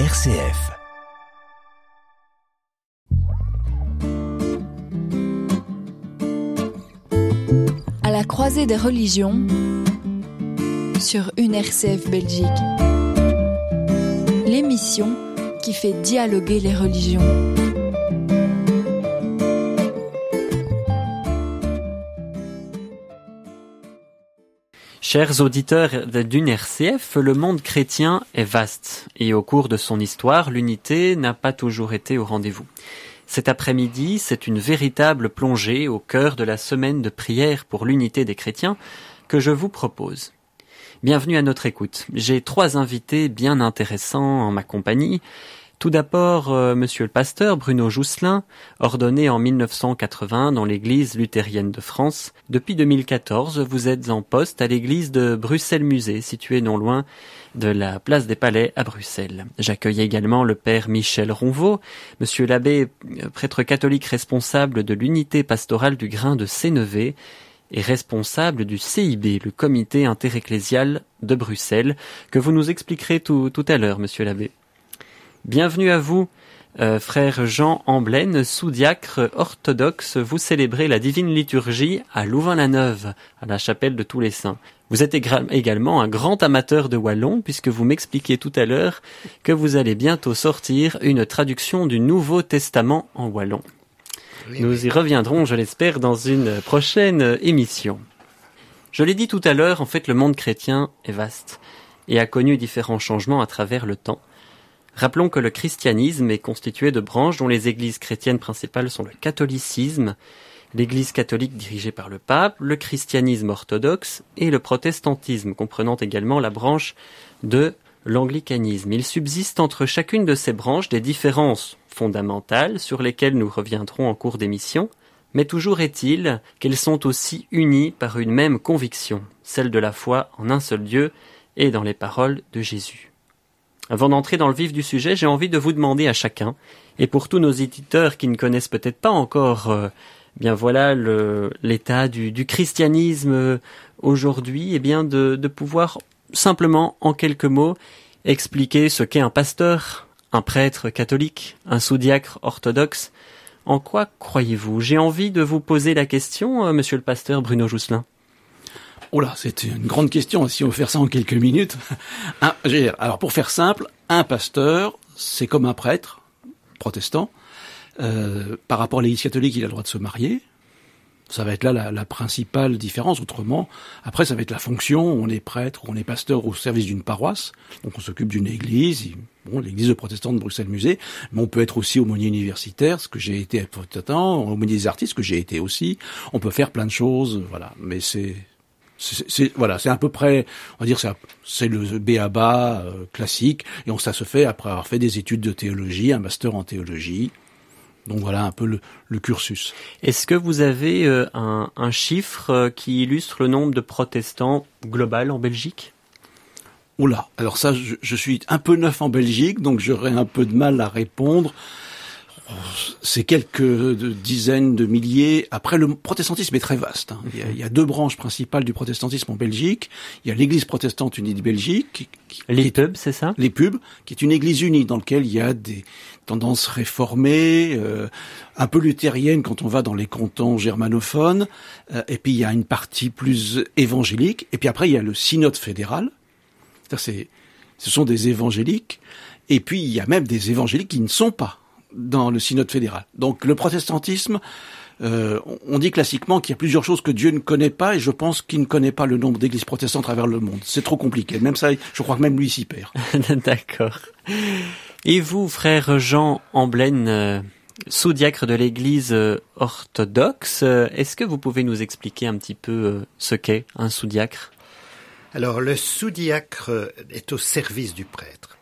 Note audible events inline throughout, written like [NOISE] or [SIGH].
RCF. À la croisée des religions sur une RCF Belgique. L'émission qui fait dialoguer les religions. Chers auditeurs d'une RCF, le monde chrétien est vaste et au cours de son histoire, l'unité n'a pas toujours été au rendez-vous. Cet après-midi, c'est une véritable plongée au cœur de la semaine de prière pour l'unité des chrétiens que je vous propose. Bienvenue à notre écoute. J'ai trois invités bien intéressants en ma compagnie tout d'abord, euh, monsieur le pasteur Bruno Jousselin, ordonné en 1980 dans l'église luthérienne de France. Depuis 2014, vous êtes en poste à l'église de Bruxelles-Musée, située non loin de la place des Palais à Bruxelles. J'accueille également le père Michel Ronvaux, monsieur l'abbé, euh, prêtre catholique responsable de l'unité pastorale du grain de Sénévé, et responsable du CIB, le comité interecclésial de Bruxelles, que vous nous expliquerez tout, tout à l'heure, monsieur l'abbé. Bienvenue à vous, euh, frère Jean Amblaine, sous-diacre orthodoxe. Vous célébrez la divine liturgie à Louvain-la-Neuve, à la chapelle de tous les saints. Vous êtes également un grand amateur de wallon, puisque vous m'expliquiez tout à l'heure que vous allez bientôt sortir une traduction du Nouveau Testament en wallon. Nous y reviendrons, je l'espère, dans une prochaine émission. Je l'ai dit tout à l'heure, en fait, le monde chrétien est vaste et a connu différents changements à travers le temps. Rappelons que le christianisme est constitué de branches dont les églises chrétiennes principales sont le catholicisme, l'église catholique dirigée par le pape, le christianisme orthodoxe et le protestantisme, comprenant également la branche de l'anglicanisme. Il subsiste entre chacune de ces branches des différences fondamentales sur lesquelles nous reviendrons en cours d'émission, mais toujours est-il qu'elles sont aussi unies par une même conviction, celle de la foi en un seul Dieu et dans les paroles de Jésus. Avant d'entrer dans le vif du sujet, j'ai envie de vous demander à chacun, et pour tous nos éditeurs qui ne connaissent peut-être pas encore, euh, bien voilà l'état du, christianisme euh, aujourd'hui, et eh bien de, pouvoir simplement en quelques mots expliquer ce qu'est un pasteur, un prêtre catholique, un sous-diacre orthodoxe. En quoi croyez-vous? J'ai envie de vous poser la question, euh, monsieur le pasteur Bruno Jousselin. Oh là, c'est une grande question. Si on veut faire ça en quelques minutes, [LAUGHS] alors pour faire simple, un pasteur, c'est comme un prêtre protestant. Euh, par rapport à l'Église catholique, il a le droit de se marier. Ça va être là la, principale différence. Autrement, après, ça va être la fonction. On est prêtre, on est pasteur au service d'une paroisse. Donc, on s'occupe d'une église. Bon, l'église protestante de Bruxelles-Musée. Mais on peut être aussi aumônier universitaire, ce que j'ai été à aumônier des artistes, ce que j'ai été aussi. On peut faire plein de choses. Voilà. Mais c'est, c'est voilà, c'est à peu près, on va dire, c'est le BABA euh, classique, et on ça se fait après avoir fait des études de théologie, un master en théologie. Donc voilà un peu le, cursus. Est-ce que vous avez euh, un, un, chiffre euh, qui illustre le nombre de protestants global en Belgique? Oula, alors ça, je, je, suis un peu neuf en Belgique, donc j'aurais un peu de mal à répondre c'est quelques dizaines de milliers. Après, le protestantisme est très vaste. Hein. Il, y a, deux branches principales du protestantisme en Belgique. Il y a l'Église protestante unie de Belgique. les pubs, c'est ça? Les pubs, qui est une Église unie dans laquelle il y a des tendances réformées, euh, un peu luthériennes quand on va dans les cantons germanophones. Euh, et puis il y a une partie plus évangélique. Et puis après, il y a le synode fédéral. C'est, ce sont des évangéliques. Et puis il y a même des évangéliques qui ne sont pas dans le synode fédéral. Donc le protestantisme, euh, on dit classiquement qu'il y a plusieurs choses que Dieu ne connaît pas, et je pense qu'il ne connaît pas le nombre d'églises protestantes à travers le monde. C'est trop compliqué. Même ça, je crois que même lui s'y perd. [LAUGHS] D'accord. Et vous, frère Jean Amblaine, euh, sous-diacre de l'Église euh, orthodoxe, est-ce que vous pouvez nous expliquer un petit peu ce qu'est un sous-diacre? Alors, le sous-diacre est au service du prêtre.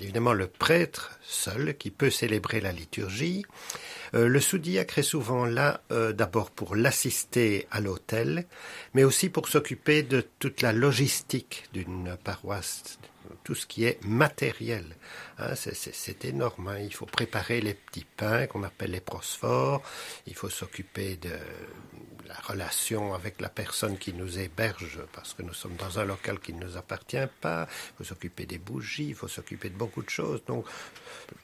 Évidemment le prêtre seul qui peut célébrer la liturgie. Euh, le sous-diacre est souvent là euh, d'abord pour l'assister à l'autel, mais aussi pour s'occuper de toute la logistique d'une paroisse tout ce qui est matériel. Hein, c'est énorme. Hein. Il faut préparer les petits pains qu'on appelle les prosphores. Il faut s'occuper de la relation avec la personne qui nous héberge, parce que nous sommes dans un local qui ne nous appartient pas. Il faut s'occuper des bougies, il faut s'occuper de beaucoup de choses. Donc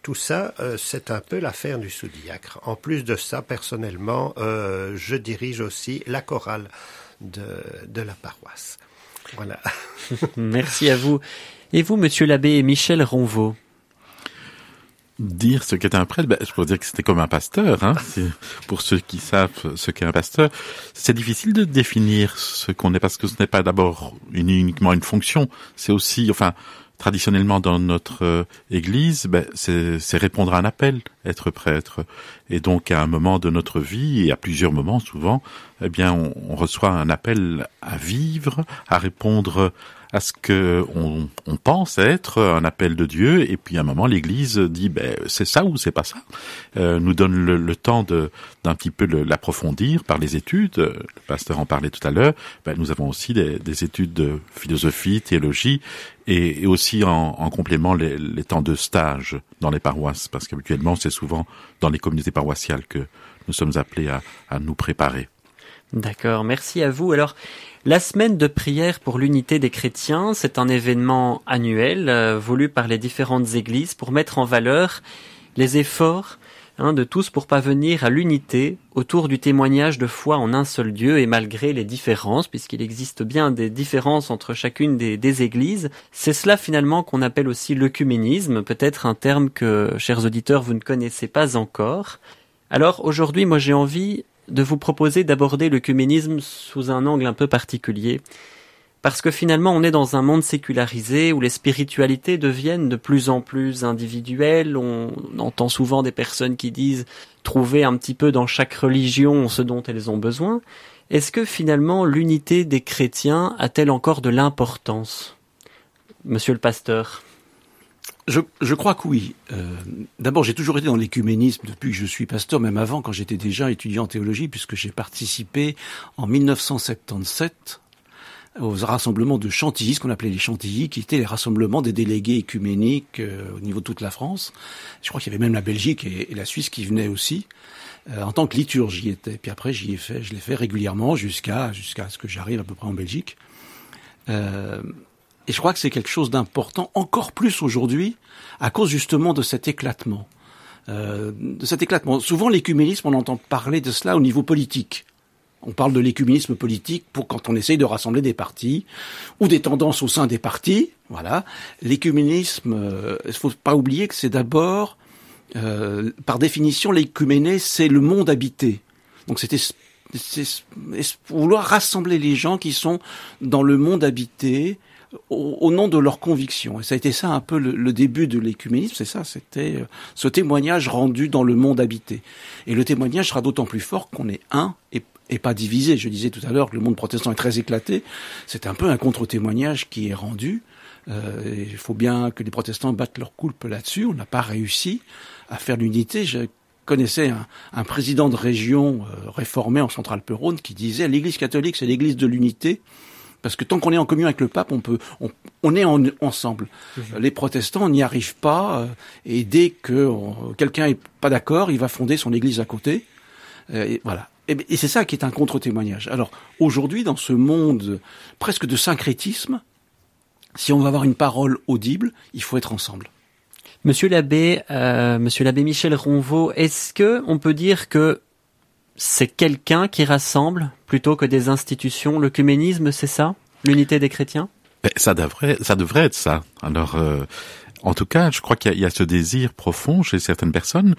tout ça, euh, c'est un peu l'affaire du sous-diacre. En plus de ça, personnellement, euh, je dirige aussi la chorale de, de la paroisse. Voilà. [LAUGHS] Merci à vous. Et vous, monsieur l'abbé Michel Ronvaux? Dire ce qu'est un prêtre, ben, je pourrais dire que c'était comme un pasteur. Hein, [LAUGHS] pour ceux qui savent ce qu'est un pasteur, c'est difficile de définir ce qu'on est parce que ce n'est pas d'abord uniquement une fonction. C'est aussi, enfin, traditionnellement dans notre euh, Église, ben, c'est répondre à un appel, être prêtre. Et donc à un moment de notre vie, et à plusieurs moments souvent, eh bien on, on reçoit un appel à vivre, à répondre à ce que on, on, pense être un appel de Dieu, et puis à un moment l'Église dit ben c'est ça ou c'est pas ça, euh, nous donne le, le temps de d'un petit peu l'approfondir par les études. Le pasteur en parlait tout à l'heure. Ben, nous avons aussi des, des, études de philosophie, théologie, et, et aussi en, en complément les, les, temps de stage dans les paroisses, parce qu'habituellement c'est souvent dans les communautés paroissiales que nous sommes appelés à, à nous préparer. D'accord, merci à vous. Alors, la semaine de prière pour l'unité des chrétiens, c'est un événement annuel euh, voulu par les différentes églises pour mettre en valeur les efforts hein, de tous pour parvenir à l'unité autour du témoignage de foi en un seul Dieu et malgré les différences, puisqu'il existe bien des différences entre chacune des, des églises. C'est cela finalement qu'on appelle aussi l'œcuménisme, peut-être un terme que, chers auditeurs, vous ne connaissez pas encore. Alors aujourd'hui, moi j'ai envie de vous proposer d'aborder l'œcuménisme sous un angle un peu particulier. Parce que finalement, on est dans un monde sécularisé où les spiritualités deviennent de plus en plus individuelles. On entend souvent des personnes qui disent trouver un petit peu dans chaque religion ce dont elles ont besoin. Est-ce que finalement l'unité des chrétiens a-t-elle encore de l'importance? Monsieur le pasteur je, je, crois que oui. Euh, D'abord, j'ai toujours été dans l'écuménisme depuis que je suis pasteur, même avant, quand j'étais déjà étudiant en théologie, puisque j'ai participé en 1977 aux rassemblements de Chantilly, ce qu'on appelait les Chantilly, qui étaient les rassemblements des délégués écuméniques euh, au niveau de toute la France. Je crois qu'il y avait même la Belgique et, la Suisse qui venaient aussi. Euh, en tant que liturgie était. Puis après, j'y ai fait, je l'ai fait régulièrement jusqu'à jusqu'à ce que j'arrive à peu près en Belgique. Euh, et je crois que c'est quelque chose d'important, encore plus aujourd'hui, à cause justement de cet éclatement. Euh, de cet éclatement. Souvent, l'écuménisme, on entend parler de cela au niveau politique. On parle de l'écuménisme politique pour quand on essaye de rassembler des partis ou des tendances au sein des partis. Voilà. L'écuménisme, euh, il ne faut pas oublier que c'est d'abord, euh, par définition, l'écuméné, c'est le monde habité. Donc c'était vouloir rassembler les gens qui sont dans le monde habité, au, au, nom de leurs convictions. Et ça a été ça un peu le, le début de l'écuménisme, c'est ça, c'était euh, ce témoignage rendu dans le monde habité. Et le témoignage sera d'autant plus fort qu'on est un et, et, pas divisé. Je disais tout à l'heure que le monde protestant est très éclaté. C'est un peu un contre-témoignage qui est rendu. Euh, il faut bien que les protestants battent leur coulpe là-dessus. On n'a pas réussi à faire l'unité. Je connaissais un, un, président de région euh, réformé en Centrale-Rhône qui disait l'Église catholique, c'est l'Église de l'unité parce que tant qu'on est en communion avec le pape, on peut, on, on est en, ensemble. Mmh. Les protestants n'y arrivent pas, euh, et dès que quelqu'un est pas d'accord, il va fonder son église à côté. Euh, et voilà. Et, et c'est ça qui est un contre-témoignage. Alors aujourd'hui, dans ce monde presque de syncrétisme, si on veut avoir une parole audible, il faut être ensemble. Monsieur l'abbé, euh, Monsieur l'abbé Michel Ronvaux, est-ce que on peut dire que c'est quelqu'un qui rassemble plutôt que des institutions? L'œcuménisme, c'est ça? L'unité des chrétiens? Ça devrait, ça devrait être ça. Alors, euh, en tout cas, je crois qu'il y, y, a ce désir profond chez certaines personnes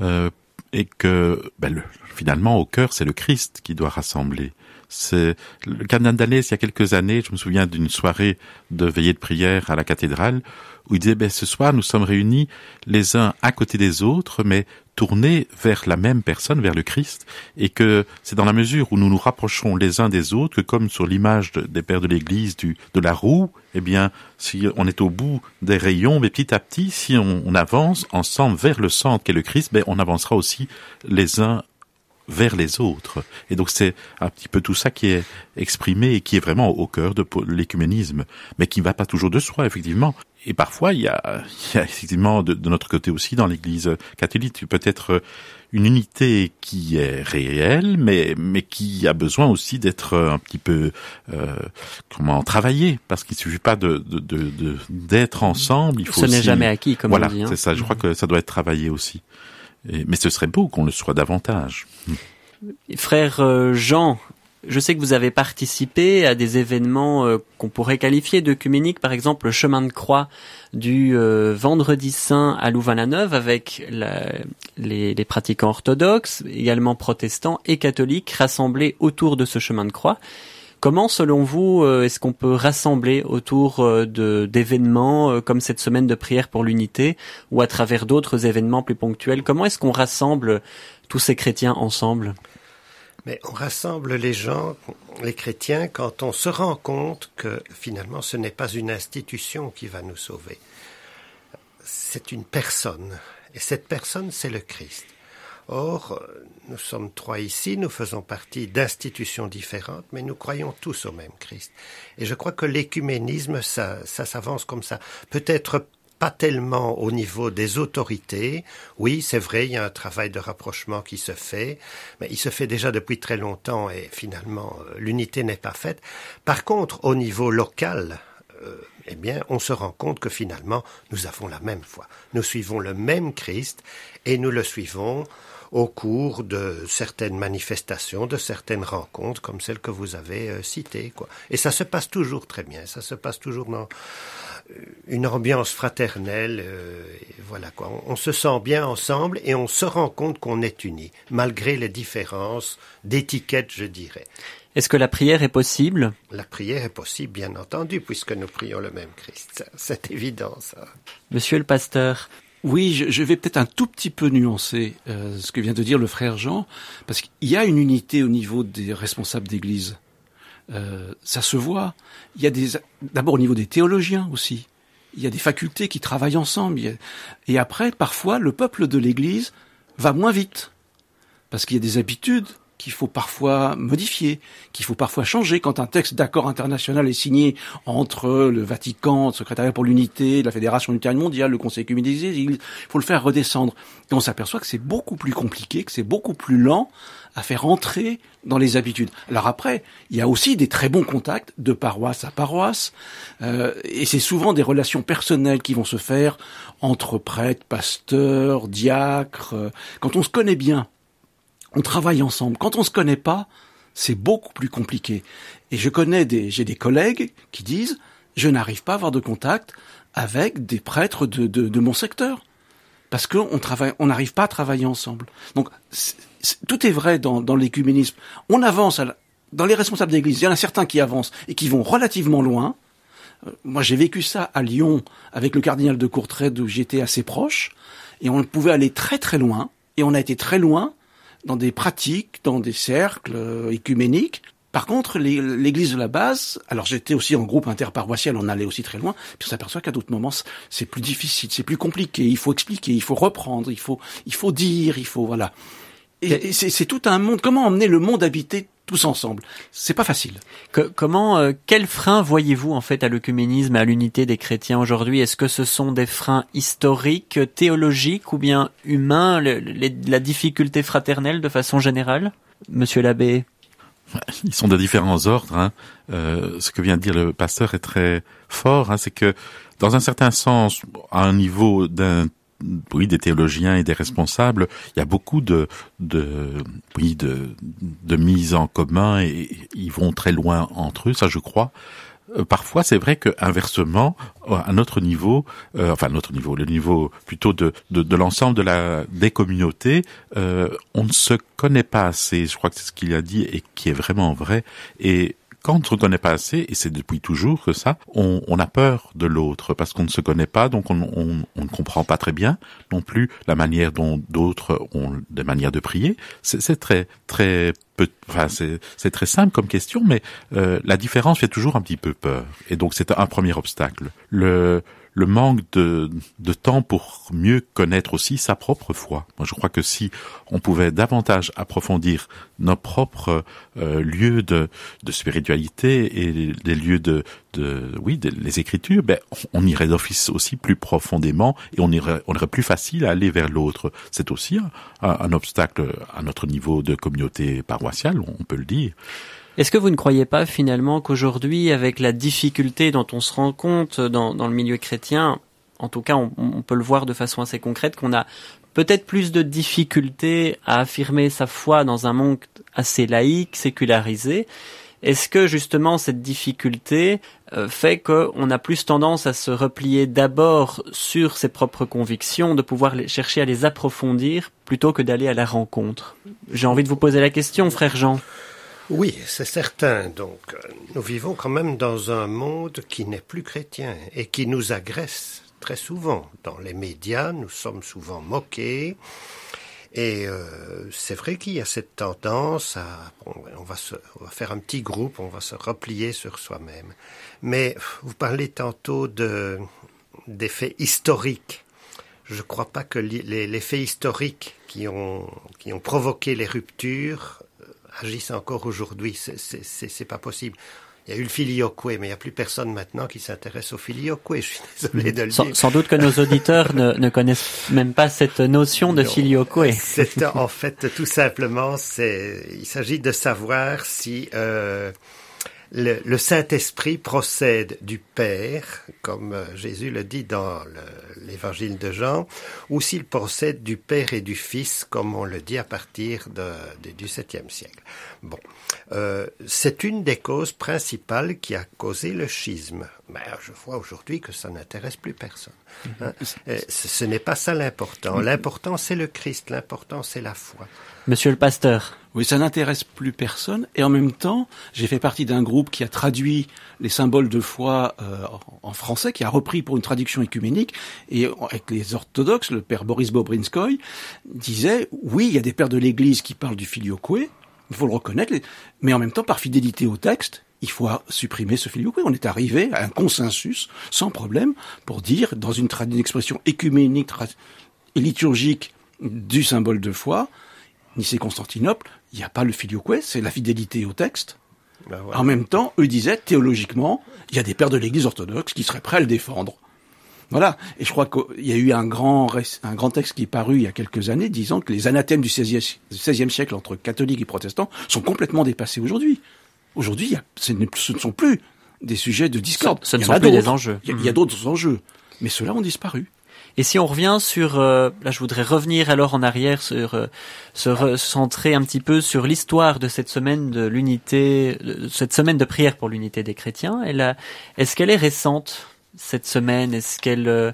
euh, et que ben, le, finalement, au cœur, c'est le Christ qui doit rassembler. C'est le cardinal d'Alès, il y a quelques années, je me souviens d'une soirée de veillée de prière à la cathédrale où il disait ben, ce soir nous sommes réunis les uns à côté des autres, mais tournés vers la même personne, vers le Christ, et que c'est dans la mesure où nous nous rapprochons les uns des autres que, comme sur l'image de, des pères de l'Église du de la roue, eh bien, si on est au bout des rayons, mais petit à petit, si on, on avance ensemble vers le centre qu'est le Christ, ben, on avancera aussi les uns vers les autres. Et donc c'est un petit peu tout ça qui est exprimé et qui est vraiment au cœur de l'écuménisme, mais qui ne va pas toujours de soi, effectivement. et parfois, il y a, [LAUGHS] il y a effectivement de, de, notre côté aussi dans l'Église catholique peut-être une unité qui est réelle, mais mais qui a besoin aussi d'être un petit peu euh, comment travailler, parce qu'il suffit pas de d'être de, ensemble. Il faut Ce n'est jamais acquis, comme voilà, on dit. Hein. c'est ça. Je crois que ça doit être travaillé aussi. Mais ce serait beau qu'on le soit davantage. Frère euh, Jean, je sais que vous avez participé à des événements euh, qu'on pourrait qualifier d'œcuméniques, par exemple le chemin de croix du euh, vendredi saint à Louvain-la-Neuve avec les, pratiquants orthodoxes, également protestants et catholiques rassemblés autour de ce chemin de croix. Comment, selon vous, euh, est-ce qu'on peut rassembler autour de d'événements comme cette semaine de prière pour l'unité ou à travers d'autres événements plus ponctuels? Comment est-ce qu'on rassemble tous ces chrétiens ensemble? Mais on rassemble les gens, les chrétiens, quand on se rend compte que finalement ce n'est pas une institution qui va nous sauver. C'est une personne. Et cette personne, c'est le Christ. Or, nous sommes trois ici, nous faisons partie d'institutions différentes, mais nous croyons tous au même Christ. Et je crois que l'écuménisme, ça, ça s'avance comme ça. Peut-être pas tellement au niveau des autorités. Oui, c'est vrai, il y a un travail de rapprochement qui se fait, mais il se fait déjà depuis très longtemps et finalement euh, l'unité n'est pas faite. Par contre, au niveau local, euh, eh bien, on se rend compte que finalement, nous avons la même foi. Nous suivons le même Christ et nous le suivons au cours de certaines manifestations, de certaines rencontres, comme celles que vous avez euh, citées. Quoi. Et ça se passe toujours très bien. Ça se passe toujours dans une ambiance fraternelle. Euh, voilà quoi. On, on, se sent bien ensemble et on se rend compte qu'on est unis, malgré les différences d'étiquette, je dirais. Est-ce que la prière est possible? La prière est possible, bien entendu, puisque nous prions le même Christ. C'est évident, ça. Monsieur le pasteur, oui, je, vais peut-être un tout petit peu nuancer euh, ce que vient de dire le frère Jean, parce qu'il y a une unité au niveau des responsables d'Église. Euh, ça se voit. Il y a des, d'abord au niveau des théologiens aussi. Il y a des facultés qui travaillent ensemble. Et après, parfois, le peuple de l'Église va moins vite. Parce qu'il y a des habitudes qu'il faut parfois modifier, qu'il faut parfois changer. Quand un texte d'accord international est signé entre le Vatican, le secrétariat pour l'unité, la Fédération luthérienne mondiale, le Conseil communisé, il faut le faire redescendre. Et on s'aperçoit que c'est beaucoup plus compliqué, que c'est beaucoup plus lent à faire entrer dans les habitudes. Alors après, il y a aussi des très bons contacts de paroisse à paroisse, euh, et c'est souvent des relations personnelles qui vont se faire entre prêtres, pasteurs, diacres. Quand on se connaît bien, on travaille ensemble. Quand on se connaît pas, c'est beaucoup plus compliqué. Et je connais des, j'ai des collègues qui disent, je n'arrive pas à avoir de contact avec des prêtres de, de, de mon secteur. Parce qu'on travaille, on n'arrive pas à travailler ensemble. Donc, tout est vrai dans, dans l'écuménisme. On avance à dans les responsables d'église. Il y en a certains qui avancent et qui vont relativement loin. Euh, moi, j'ai vécu ça à Lyon avec le cardinal de Courtrai, où j'étais assez proche. Et on pouvait aller très très loin. Et on a été très loin dans des pratiques, dans des cercles euh, écuméniques. Par contre, l'église de la base, alors j'étais aussi en groupe interparoissial, on allait aussi très loin, puis on s'aperçoit qu'à d'autres moments, c'est plus difficile, c'est plus compliqué, il faut expliquer, il faut reprendre, il faut, il faut dire, il faut, voilà. Et, et c'est tout un monde, comment emmener le monde habité tous ensemble. C'est pas facile. Que, comment, euh, quels freins voyez-vous en fait à l'œcuménisme, à l'unité des chrétiens aujourd'hui? Est-ce que ce sont des freins historiques, théologiques ou bien humains, le, les, la difficulté fraternelle de façon générale, Monsieur l'abbé? Ils sont de différents ordres. Hein. Euh, ce que vient de dire le pasteur est très fort. Hein, c'est que dans un certain sens, à un niveau d'un oui, des théologiens et des responsables, il y a beaucoup de, de oui, de, de mise en commun et ils vont très loin entre eux, ça je crois. Euh, parfois, c'est vrai que inversement, à notre niveau, euh, enfin notre niveau, le niveau plutôt de, de, de l'ensemble de la des communautés, euh, on ne se connaît pas assez. Je crois que c'est ce qu'il a dit et qui est vraiment vrai. Et quand on ne connaît pas assez, et c'est depuis toujours que ça, on, on a peur de l'autre parce qu'on ne se connaît pas, donc on, on, on, ne comprend pas très bien non plus la manière dont d'autres ont des manières de prier. C'est très très peu, enfin c'est très simple comme question, mais euh, la différence fait toujours un petit peu peur, et donc c'est un premier obstacle. Le le manque de, de temps pour mieux connaître aussi sa propre foi. Moi, je crois que si on pouvait davantage approfondir nos propres euh, lieux de, de spiritualité et les lieux de, oui, les écritures, ben, on irait d'office aussi plus profondément et on irait, on plus facile à aller vers l'autre. C'est aussi un, obstacle à notre niveau de communauté paroissiale, on peut le dire. Est-ce que vous ne croyez pas finalement qu'aujourd'hui, avec la difficulté dont on se rend compte dans, dans le milieu chrétien, en tout cas on, on, peut le voir de façon assez concrète, qu'on a peut-être plus de difficultés à affirmer sa foi dans un monde assez laïque, sécularisé est-ce que justement cette difficulté euh, fait qu'on a plus tendance à se replier d'abord sur ses propres convictions, de pouvoir chercher à les approfondir plutôt que d'aller à la rencontre? J'ai envie de vous poser la question, frère Jean. Oui, c'est certain. Donc, nous vivons quand même dans un monde qui n'est plus chrétien et qui nous agresse très souvent. Dans les médias, nous sommes souvent moqués. Et euh, c'est vrai qu'il y a cette tendance à, on, va se, faire un petit groupe, on va se replier sur soi-même. Mais vous parlez tantôt de historiques. Je ne crois pas que les, les, faits historiques qui ont qui ont provoqué les ruptures agissent encore aujourd'hui. C'est pas possible. Il y a eu le filioque, mais il n'y a plus personne maintenant qui s'intéresse au filioque. Je suis désolé de le sans, dire. Sans doute que nos auditeurs ne, ne, connaissent même pas cette notion de filioque. C'est en fait tout simplement, c'est il s'agit de savoir si euh, le, le Saint-Esprit procède du Père, comme euh, Jésus le dit dans l'évangile de Jean, ou s'il procède du Père et du Fils, comme on le dit à partir de, de, du septième siècle. Bon, euh, c'est une des causes principales qui a causé le schisme. Mais je vois aujourd'hui que ça n'intéresse plus personne. Hein. [LAUGHS] Ce, ce n'est pas ça l'important. L'important, c'est le Christ. L'important, c'est la foi. Monsieur le pasteur. Oui, ça n'intéresse plus personne. Et en même temps, j'ai fait partie d'un groupe qui a traduit les symboles de foi euh, en français, qui a repris pour une traduction écuménique. Et avec les orthodoxes, le père Boris Bobrinskoy disait, oui, il y a des pères de l'Église qui parlent du filioque, il faut le reconnaître, mais en même temps, par fidélité au texte, il faut supprimer ce filioque. On est arrivé à un consensus, sans problème, pour dire, dans une, une expression écuménique et liturgique du symbole de foi, Nicée-Constantinople, il n'y a pas le filioque, c'est la fidélité au texte. Ben. En même temps, eux disaient, théologiquement, il y a des pères de l'Église orthodoxe qui seraient prêts à le défendre. Voilà. Et je crois qu'il y a eu un grand, un grand texte qui est paru il y a quelques années disant que les anathèmes du XVIe siècle entre catholiques et protestants sont complètement dépassés aujourd'hui. Aujourd'hui, ce ne sont plus des sujets de discorde. Ce, ne sont plus des enjeux. Il y a, a d'autres enjeux. Mais ceux-là ont disparu. Et si on revient sur, euh, là je voudrais revenir alors en arrière sur euh, se recentrer un petit peu sur l'histoire de cette semaine de l'unité, cette semaine de prière pour l'unité des chrétiens. Est-ce qu'elle est récente? Cette semaine Est-ce qu'elle euh,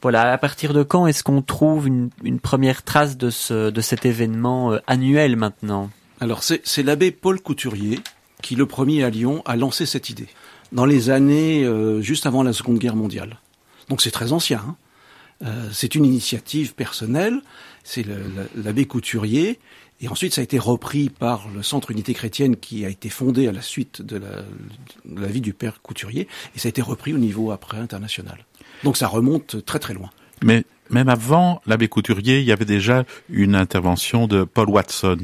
voilà, à partir de quand est-ce qu'on trouve une, première trace de, ce, de cet événement euh, annuel maintenant? Alors c'est l'abbé Paul Couturier qui, le premier à Lyon, a lancé cette idée dans les années euh, juste avant la Seconde Guerre mondiale. Donc c'est très ancien. Hein c'est une initiative personnelle, c'est l'abbé Couturier, et ensuite ça a été repris par le Centre Unité Chrétienne qui a été fondé à la suite de la, de la vie du père Couturier, et ça a été repris au niveau après international. Donc ça remonte très très loin. Mais même avant l'abbé Couturier, il y avait déjà une intervention de Paul Watson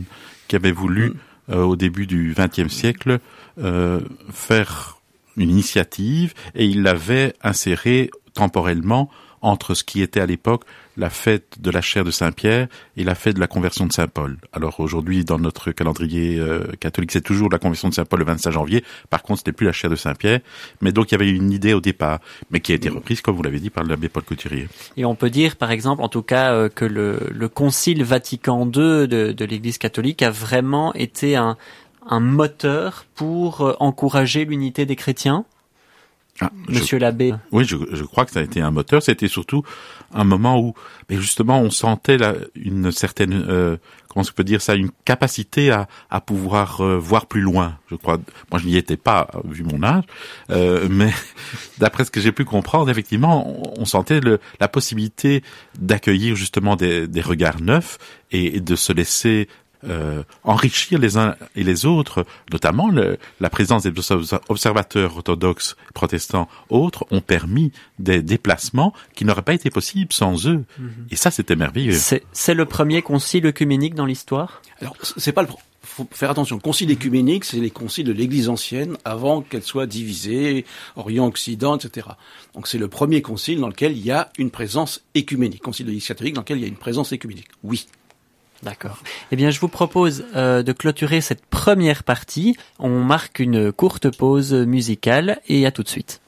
qui avait voulu, mmh. euh, au début du XXe siècle, euh, faire une initiative et il l'avait insérée temporellement entre ce qui était à l'époque la fête de la chair de Saint-Pierre et la fête de la conversion de Saint-Paul. Alors aujourd'hui, dans notre calendrier euh, catholique, c'est toujours la conversion de Saint-Paul le 25 janvier. Par contre, ce n'est plus la chair de Saint-Pierre. Mais donc, il y avait une idée au départ, mais qui a été reprise, comme vous l'avez dit, par l'abbé Paul Couturier. Et on peut dire, par exemple, en tout cas, euh, que le, le Concile Vatican II de, de l'Église catholique a vraiment été un, un moteur pour euh, encourager l'unité des chrétiens? Ah, Monsieur l'abbé. Oui, je, je, crois que ça a été un moteur. C'était surtout un moment où, mais justement, on sentait là, une certaine, euh, comment je peux dire ça, une capacité à, à pouvoir euh, voir plus loin. Je crois. Moi, je n'y étais pas vu mon âge, euh, mais [LAUGHS] d'après ce que j'ai pu comprendre, effectivement, on, on sentait le, la possibilité d'accueillir justement des, des, regards neufs et, et de se laisser euh, enrichir les uns et les autres, notamment le, la présence des observateurs orthodoxes, protestants, autres, ont permis des déplacements qui n'auraient pas été possibles sans eux. Mhm. Et ça, c'était merveilleux. C'est le premier concile œcuménique dans l'histoire? Alors, c'est pas le faut faire attention. Le concile écuménique, c'est les conciles de l'Église ancienne avant qu'elle soit divisée, Orient-Occident, etc. Donc c'est le premier concile dans lequel il y a une présence écuménique. Concile de l'Église catholique dans lequel il y a une présence écuménique. Oui. D'accord. Eh bien, je vous propose euh, de clôturer cette première partie. On marque une courte pause musicale et à tout de suite.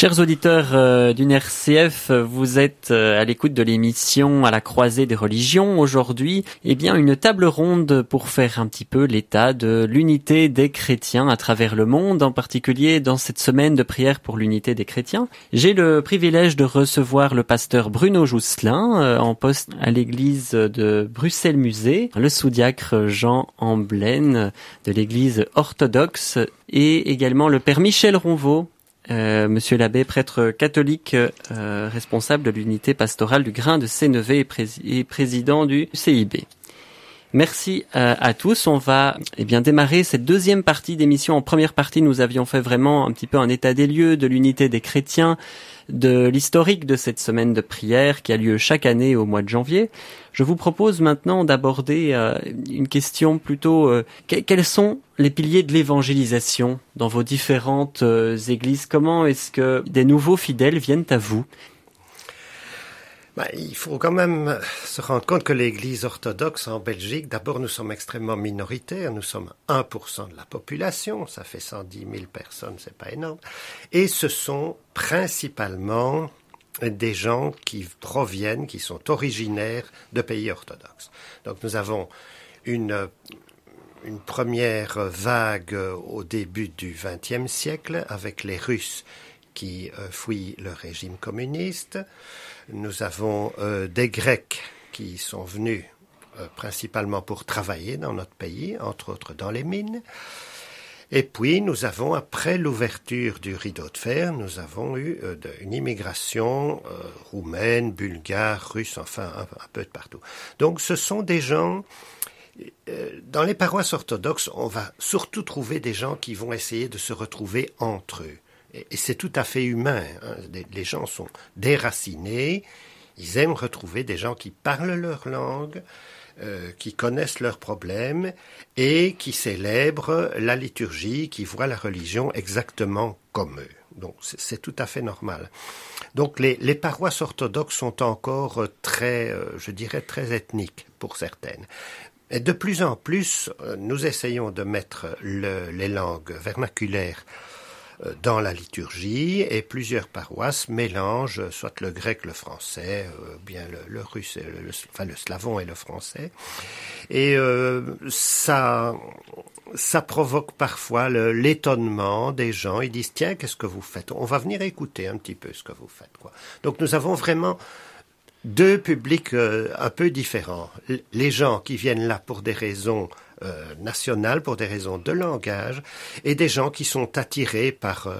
Chers auditeurs euh, d'une RCF, vous êtes euh, à l'écoute de l'émission À la croisée des religions. Aujourd'hui, eh bien, une table ronde pour faire un petit peu l'état de l'unité des chrétiens à travers le monde, en particulier dans cette semaine de prière pour l'unité des chrétiens. J'ai le privilège de recevoir le pasteur Bruno Jousselin, euh, en poste à l'église de Bruxelles-Musée, le sous-diacre Jean Amblaine de l'église orthodoxe et également le père Michel Ronvaux euh, Monsieur l'abbé, prêtre catholique euh, responsable de l'unité pastorale du Grain de Sénévé et, président du CIB. Merci euh, à tous. On va eh bien démarrer cette deuxième partie d'émission. En première partie, nous avions fait vraiment un petit peu un état des lieux de l'unité des chrétiens, de l'historique de cette semaine de prière qui a lieu chaque année au mois de janvier. Je vous propose maintenant d'aborder euh, une question plutôt euh, quels sont les piliers de l'évangélisation dans vos différentes églises? Comment est-ce que des nouveaux fidèles viennent à vous? Bah, il faut quand même se rendre compte que l'Église orthodoxe en Belgique, d'abord, nous sommes extrêmement minoritaires. Nous sommes 1% de la population. Ça fait 110 000 personnes, c'est pas énorme. Et ce sont principalement des gens qui proviennent, qui sont originaires de pays orthodoxes. Donc nous avons une, première vague au début du XXe siècle avec les Russes qui euh, fuient le régime communiste. Nous avons euh, des Grecs qui sont venus euh, principalement pour travailler dans notre pays, entre autres dans les mines. Et puis nous avons, après l'ouverture du rideau de fer, nous avons eu euh, une immigration roumaine, bulgare, russe, enfin un, peu de partout. Donc ce sont des gens, dans les paroisses orthodoxes, on va surtout trouver des gens qui vont essayer de se retrouver entre eux. Et, c'est tout à fait humain. Hein. Les gens sont déracinés, ils aiment retrouver des gens qui parlent leur langue, euh, qui connaissent leurs problèmes et qui célèbrent la liturgie, qui voient la religion exactement comme eux. Donc c'est tout à fait normal. Donc les, paroisses orthodoxes sont encore très, euh, je dirais, très ethniques pour certaines. Et de plus en plus, euh, nous essayons de mettre le, les langues vernaculaires dans la liturgie et plusieurs paroisses mélangent soit le grec, le français, euh, bien le, russe, le, enfin le slavon et le français. Et euh, ça, ça provoque parfois l'étonnement des gens. Ils disent tiens, qu'est-ce que vous faites? On va venir écouter un petit peu ce que vous faites. Quoi. Donc nous avons vraiment deux publics un peu différents. Les gens qui viennent là pour des raisons euh, pour des raisons de langage et des gens qui sont attirés par euh,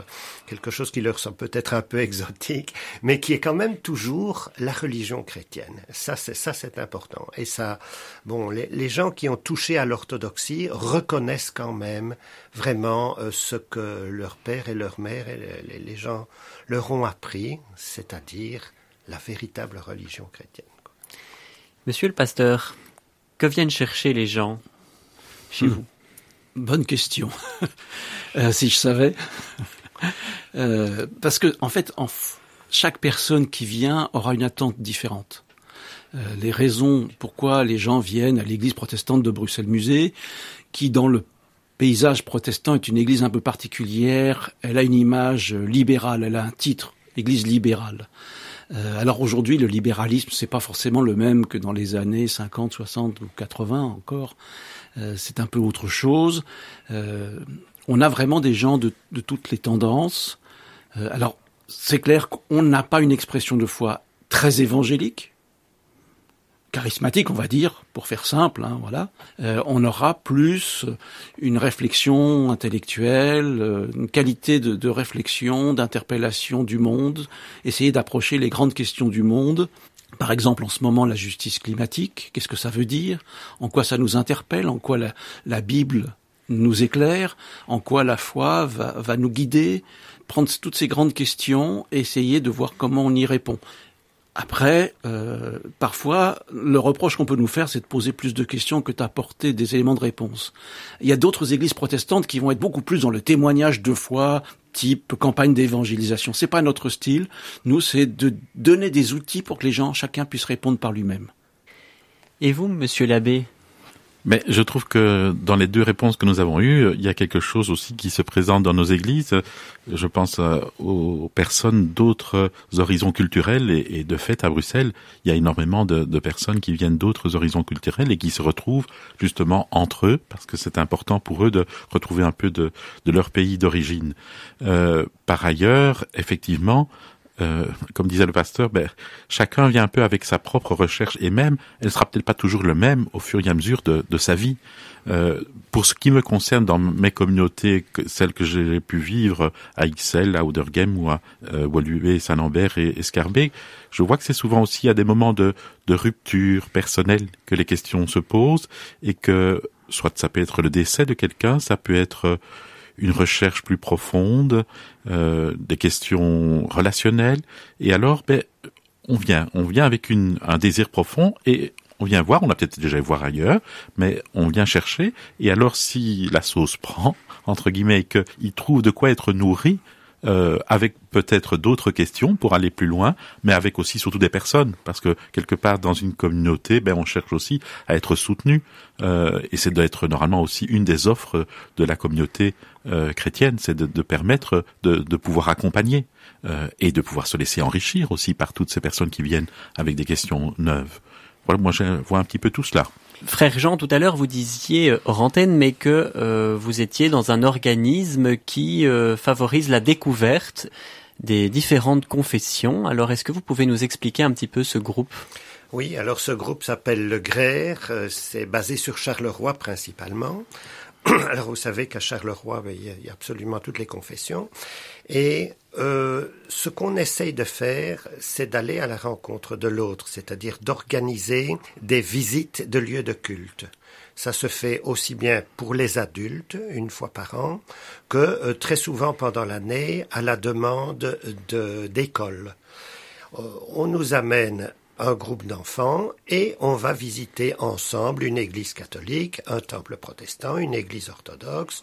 quelque chose qui leur semble peut-être un peu exotique, mais qui est quand même toujours la religion chrétienne. Ça, c'est ça, c'est important. Et ça, bon, les, gens qui ont touché à l'orthodoxie reconnaissent quand même vraiment euh, ce que leur père et leur mère et les gens leur ont appris, c'est-à-dire la véritable religion chrétienne. Monsieur le pasteur, que viennent chercher les gens chez hmm. vous Bonne question. [LAUGHS] euh, si je savais. [LAUGHS] euh, parce que, en fait, en chaque personne qui vient aura une attente différente. Euh, les raisons pourquoi les gens viennent à l'église protestante de Bruxelles Musée, qui dans le paysage protestant est une église un peu particulière, elle a une image libérale, elle a un titre, église libérale. Euh, alors aujourd'hui, le libéralisme, c'est pas forcément le même que dans les années 50, 60 ou 80 encore. Euh, c'est un peu autre chose. Euh, on a vraiment des gens de, toutes les tendances. Euh, alors, c'est clair qu'on n'a pas une expression de foi très évangélique, charismatique, on va dire, pour faire simple, hein, voilà. on aura plus une réflexion intellectuelle, une qualité de, de réflexion, d'interpellation du monde, essayer d'approcher les grandes questions du monde par exemple, en ce moment, la justice climatique, qu'est-ce que ça veut dire? En quoi ça nous interpelle? En quoi la, Bible nous éclaire? En quoi la foi va, nous guider? Prendre toutes ces grandes questions et essayer de voir comment on y répond. Après, euh, parfois, le reproche qu'on peut nous faire, c'est de poser plus de questions que d'apporter des éléments de réponse. Il y a d'autres églises protestantes qui vont être beaucoup plus dans le témoignage de foi, type campagne d'évangélisation. C'est pas notre style. Nous, c'est de donner des outils pour que les gens, chacun puisse répondre par lui-même. Et vous, monsieur l'abbé, mais je trouve que dans les deux réponses que nous avons eues, il y a quelque chose aussi qui se présente dans nos églises. Je pense euh, aux personnes d'autres horizons culturels et, de fait à Bruxelles, il y a énormément de, personnes qui viennent d'autres horizons culturels et qui se retrouvent justement entre eux parce que c'est important pour eux de retrouver un peu de, de leur pays d'origine. Euh, par ailleurs, effectivement, euh, comme disait le pasteur, ben, chacun vient un peu avec sa propre recherche et même, elle sera peut-être pas toujours le même au fur et à mesure de, de sa vie. Euh, pour ce qui me concerne dans mes communautés, celles que j'ai pu vivre à Ixelles, à Oudergem ou à euh, Saint-Lambert et Escarbet, je vois que c'est souvent aussi à des moments de, de rupture personnelle que les questions se posent et que soit ça peut être le décès de quelqu'un, ça peut être une recherche plus profonde, euh, des questions relationnelles. Et alors, ben, on vient, on vient avec une, un désir profond et on vient voir, on a peut-être déjà voir ailleurs, mais on vient chercher. Et alors, si la sauce prend, [LAUGHS] entre guillemets, et qu'il trouve de quoi être nourri, euh, avec peut-être d'autres questions pour aller plus loin, mais avec aussi surtout des personnes, parce que quelque part dans une communauté, ben on cherche aussi à être soutenu, euh, et c'est d'être normalement aussi une des offres de la communauté euh, chrétienne, c'est de, de, permettre de, de pouvoir accompagner euh, et de pouvoir se laisser enrichir aussi par toutes ces personnes qui viennent avec des questions neuves. Voilà, moi je vois un petit peu tout cela. Frère Jean, tout à l'heure, vous disiez euh, hors antenne, mais que euh, vous étiez dans un organisme qui euh, favorise la découverte des différentes confessions. Alors, est-ce que vous pouvez nous expliquer un petit peu ce groupe? Oui, alors ce groupe s'appelle le GRER, c'est basé sur Charleroi principalement. [COUGHS] Alors vous savez qu'à Charleroi, ben, il y a absolument toutes les confessions. Et euh, ce qu'on essaye de faire, c'est d'aller à la rencontre de l'autre, c'est-à-dire d'organiser des visites de lieux de culte. Ça se fait aussi bien pour les adultes, une fois par an, que euh, très souvent pendant l'année, à la demande d'écoles. Euh, on nous amène un groupe d'enfants et on va visiter ensemble une église catholique, un temple protestant, une église orthodoxe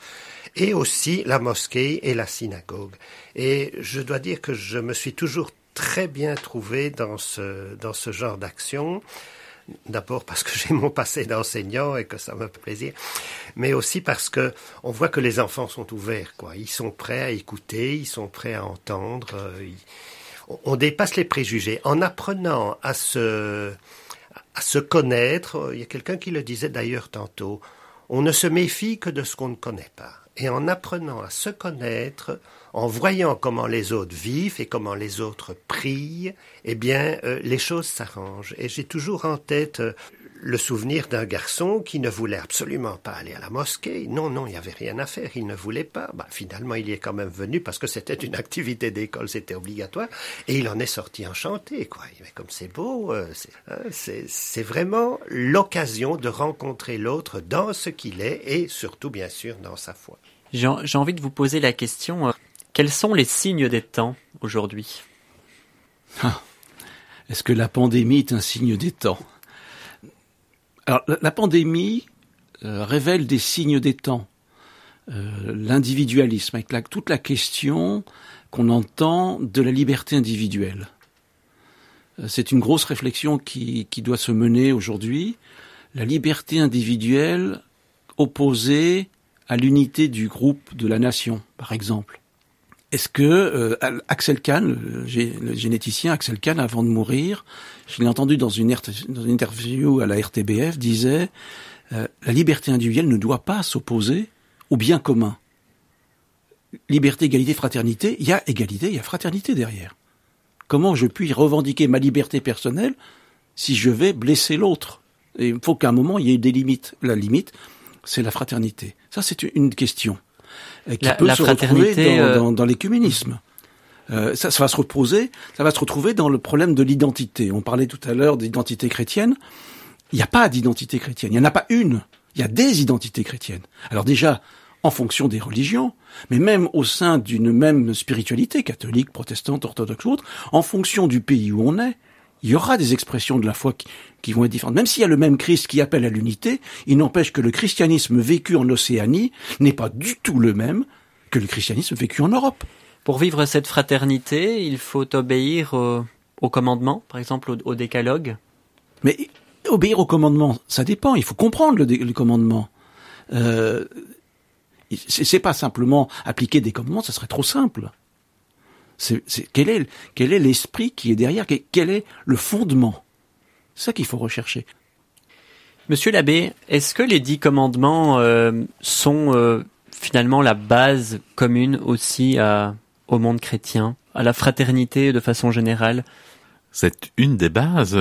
et aussi la mosquée et la synagogue. Et je dois dire que je me suis toujours très bien trouvé dans ce, dans ce genre d'action. D'abord parce que [LAUGHS] j'ai mon passé d'enseignant et que ça me fait plaisir, mais aussi parce que on voit que les enfants sont ouverts, quoi. Ils sont prêts à écouter, ils sont prêts à entendre. Euh, on dépasse les préjugés en apprenant à se, connaître. Il y a quelqu'un qui le disait d'ailleurs tantôt. On ne se méfie que de ce qu'on ne connaît pas. Et en apprenant à se connaître, en voyant comment les autres vivent et comment les autres prient, eh bien, euh, les choses s'arrangent. Et j'ai toujours en tête euh, le souvenir d'un garçon qui ne voulait absolument pas aller à la mosquée. Non, non, il n'y avait rien à faire, il ne voulait pas. Bah, finalement, il y est quand même venu parce que c'était une activité d'école, c'était obligatoire, et il en est sorti enchanté, quoi. Mais comme c'est beau, euh, hein, c'est vraiment l'occasion de rencontrer l'autre dans ce qu'il est et surtout, bien sûr, dans sa foi. J'ai envie de vous poser la question, euh, quels sont les signes des temps aujourd'hui? Ah, Est-ce que la pandémie est un signe des temps? La, pandémie euh, révèle des signes des temps. Euh, l'individualisme, avec la, toute la question qu'on entend de la liberté individuelle. Euh, c'est une grosse réflexion qui doit se mener aujourd'hui. La liberté individuelle opposée à l'unité du groupe, de la nation, par exemple. Est-ce que euh, Axel Kahn, le, généticien Axel Kahn, avant de mourir, je l'ai entendu dans une, interview à la RTBF, disait euh, la liberté individuelle ne doit pas s'opposer au bien commun. Liberté, égalité, fraternité, il y a égalité, il y a fraternité derrière. Comment je puis revendiquer ma liberté personnelle si je vais blesser l'autre? Il faut qu'à un moment il y ait des limites. La limite, c'est la fraternité. Ça, c'est une question qui la, peut se retrouver dans, euh, dans, dans l'écuménisme. Euh, ça, ça, va se reposer, ça va se retrouver dans le problème de l'identité. On parlait tout à l'heure d'identité chrétienne. Il n'y a pas d'identité chrétienne. Il n'y en a pas une. Il y a des identités chrétiennes. Alors déjà, en fonction des religions, mais même au sein d'une même spiritualité, catholique, protestante, orthodoxe ou autre, en fonction du pays où on est, il y aura des expressions de la foi qui, qui vont être différentes. Même s'il y a le même Christ qui appelle à l'unité, il n'empêche que le christianisme vécu en Océanie n'est pas du tout le même que le christianisme vécu en Europe. Pour vivre cette fraternité, il faut obéir au, commandement, par exemple au, décalogue Mais obéir au commandement, ça dépend. Il faut comprendre le, le commandement. Euh, c'est pas simplement appliquer des commandements, ça serait trop simple. C'est, quel est quel est l'esprit qui est derrière Quel est le fondement? C'est ça qu'il faut rechercher. Monsieur l'abbé, est-ce que les dix commandements euh, sont euh, finalement la base commune aussi à, au monde chrétien, à la fraternité de façon générale? C'est une des bases.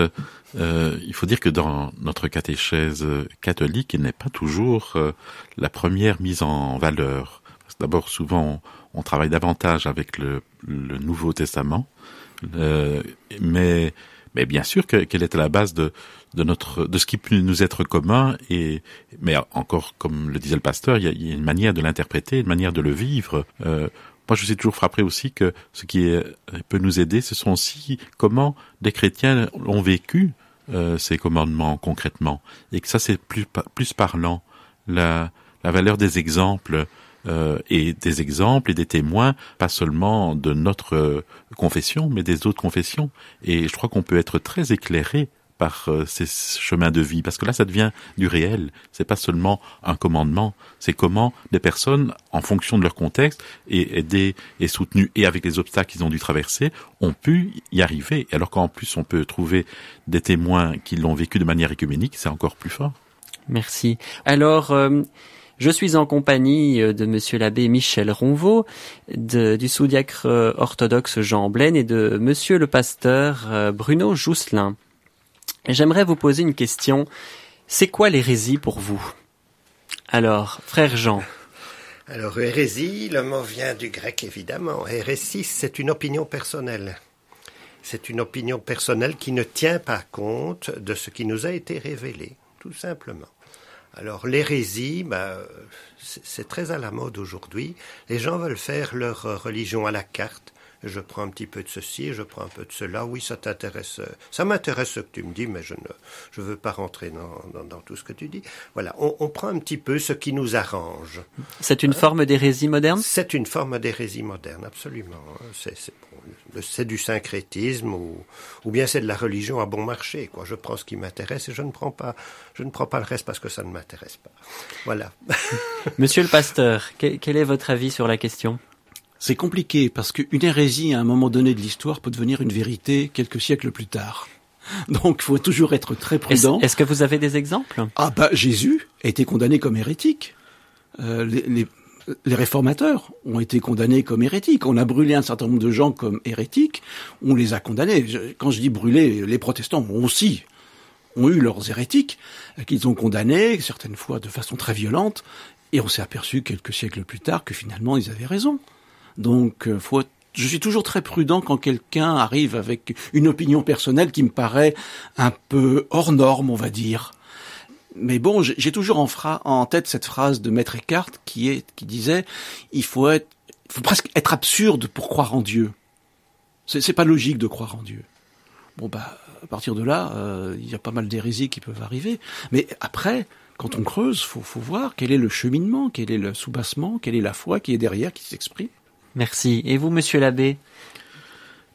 Euh, il faut dire que dans notre catéchèse catholique, il n'est pas toujours euh, la première mise en valeur. D'abord, souvent, on travaille davantage avec le, le Nouveau Testament, euh, mais mais bien sûr qu'elle est à la base de de notre de ce qui peut nous être commun et mais encore comme le disait le pasteur, il y a, il y a une manière de l'interpréter, une manière de le vivre. Euh, moi, je suis toujours frappé aussi que ce qui est, peut nous aider, ce sont aussi comment des chrétiens ont vécu euh, ces commandements concrètement, et que ça c'est plus plus parlant la la valeur des exemples euh, et des exemples et des témoins, pas seulement de notre euh, confession, mais des autres confessions. Et je crois qu'on peut être très éclairé par euh, ces chemins de vie, parce que là, ça devient du réel. C'est pas seulement un commandement, c'est comment les personnes, en fonction de leur contexte, et aidées et soutenues, et avec les obstacles qu'ils ont dû traverser, ont pu y arriver. Alors qu'en plus, on peut trouver des témoins qui l'ont vécu de manière écuménique, c'est encore plus fort. Merci. Alors, euh, je suis en compagnie euh, de Monsieur l'abbé Michel Ronvaux, du sous-diacre orthodoxe Jean Blaine et de Monsieur le pasteur Bruno Jousselin. J'aimerais vous poser une question. C'est quoi l'hérésie pour vous? Alors, frère Jean. Alors, hérésie, le mot vient du grec évidemment. Hérésie, c'est une opinion personnelle. C'est une opinion personnelle qui ne tient pas compte de ce qui nous a été révélé, tout simplement. Alors l'hérésie, bah, c'est très à la mode aujourd'hui. Les gens veulent faire leur religion à la carte je prends un petit peu de ceci, je prends un peu de cela. Oui, ça t'intéresse. Ça m'intéresse ce que tu me dis, mais je ne je veux pas rentrer dans, dans, tout ce que tu dis. Voilà, on, prend un petit peu ce qui nous arrange. C'est une forme d'hérésie moderne? C'est une forme d'hérésie moderne, absolument. C'est du syncrétisme ou, ou bien c'est de la religion à bon marché. Quoi. Je prends ce qui m'intéresse et je ne prends pas je ne prends pas le reste parce que ça ne m'intéresse pas. Voilà. [LAUGHS] Monsieur le pasteur, quel est votre avis sur la question? C'est compliqué parce qu'une hérésie à un moment donné de l'histoire peut devenir une vérité quelques siècles plus tard. Donc, il faut toujours être très prudent. Est-ce que vous avez des exemples? Ah bah Jésus a été condamné comme hérétique. Euh, les, les, réformateurs ont été condamnés comme hérétiques. On a brûlé un certain nombre de gens comme hérétiques. On les a condamnés. Quand je dis brûler, les protestants ont aussi ont eu leurs hérétiques euh, qu'ils ont condamnés, certaines fois de façon très violente. Et on s'est aperçu quelques siècles plus tard que finalement ils avaient raison. Donc, euh, faut je suis toujours très prudent quand quelqu'un arrive avec une opinion personnelle qui me paraît un peu hors norme, on va dire. Mais bon, j'ai toujours en, tête cette phrase de Maître Eckhart qui disait il faut être, presque être absurde pour croire en Dieu. C'est pas logique de croire en Dieu. Bon bah à partir de là, euh, il y a pas mal d'hérésies qui peuvent arriver. Mais après, quand on creuse, faut faut voir quel est le cheminement, quel est le soubassement, quelle est la foi qui est derrière, qui s'exprime. Merci. Et vous, monsieur l'abbé?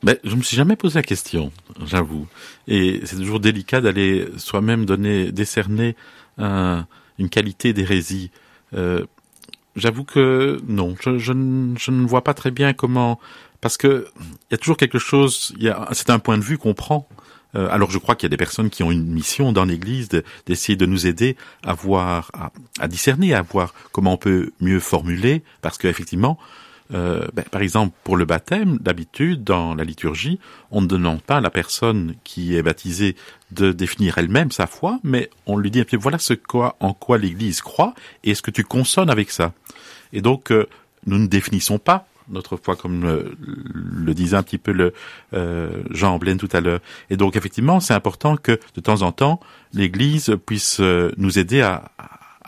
Ben, je me suis jamais posé la question, j'avoue. Et c'est toujours délicat d'aller soi-même donner, décerner une qualité d'hérésie. Euh, j'avoue que non, je, je, ne vois pas très bien comment, parce que il y a toujours quelque chose. C'est un point de vue qu'on prend. Euh, alors je crois qu'il y a des personnes qui ont une mission dans l'Église d'essayer de, nous aider à voir, à, discerner, à voir comment on peut mieux formuler, parce qu'effectivement, euh, ben, par exemple, pour le baptême, d'habitude, dans la liturgie, on ne demande pas à la personne qui est baptisée de définir elle-même sa foi, mais on lui dit, voilà ce quoi, en quoi l'Église croit, et est-ce que tu consonnes avec ça? Et donc, euh, nous ne définissons pas notre foi, comme le, disait un petit peu le euh, Jean Blaine tout à l'heure. Et donc, effectivement, c'est important que, de temps en temps, l'Église puisse nous aider à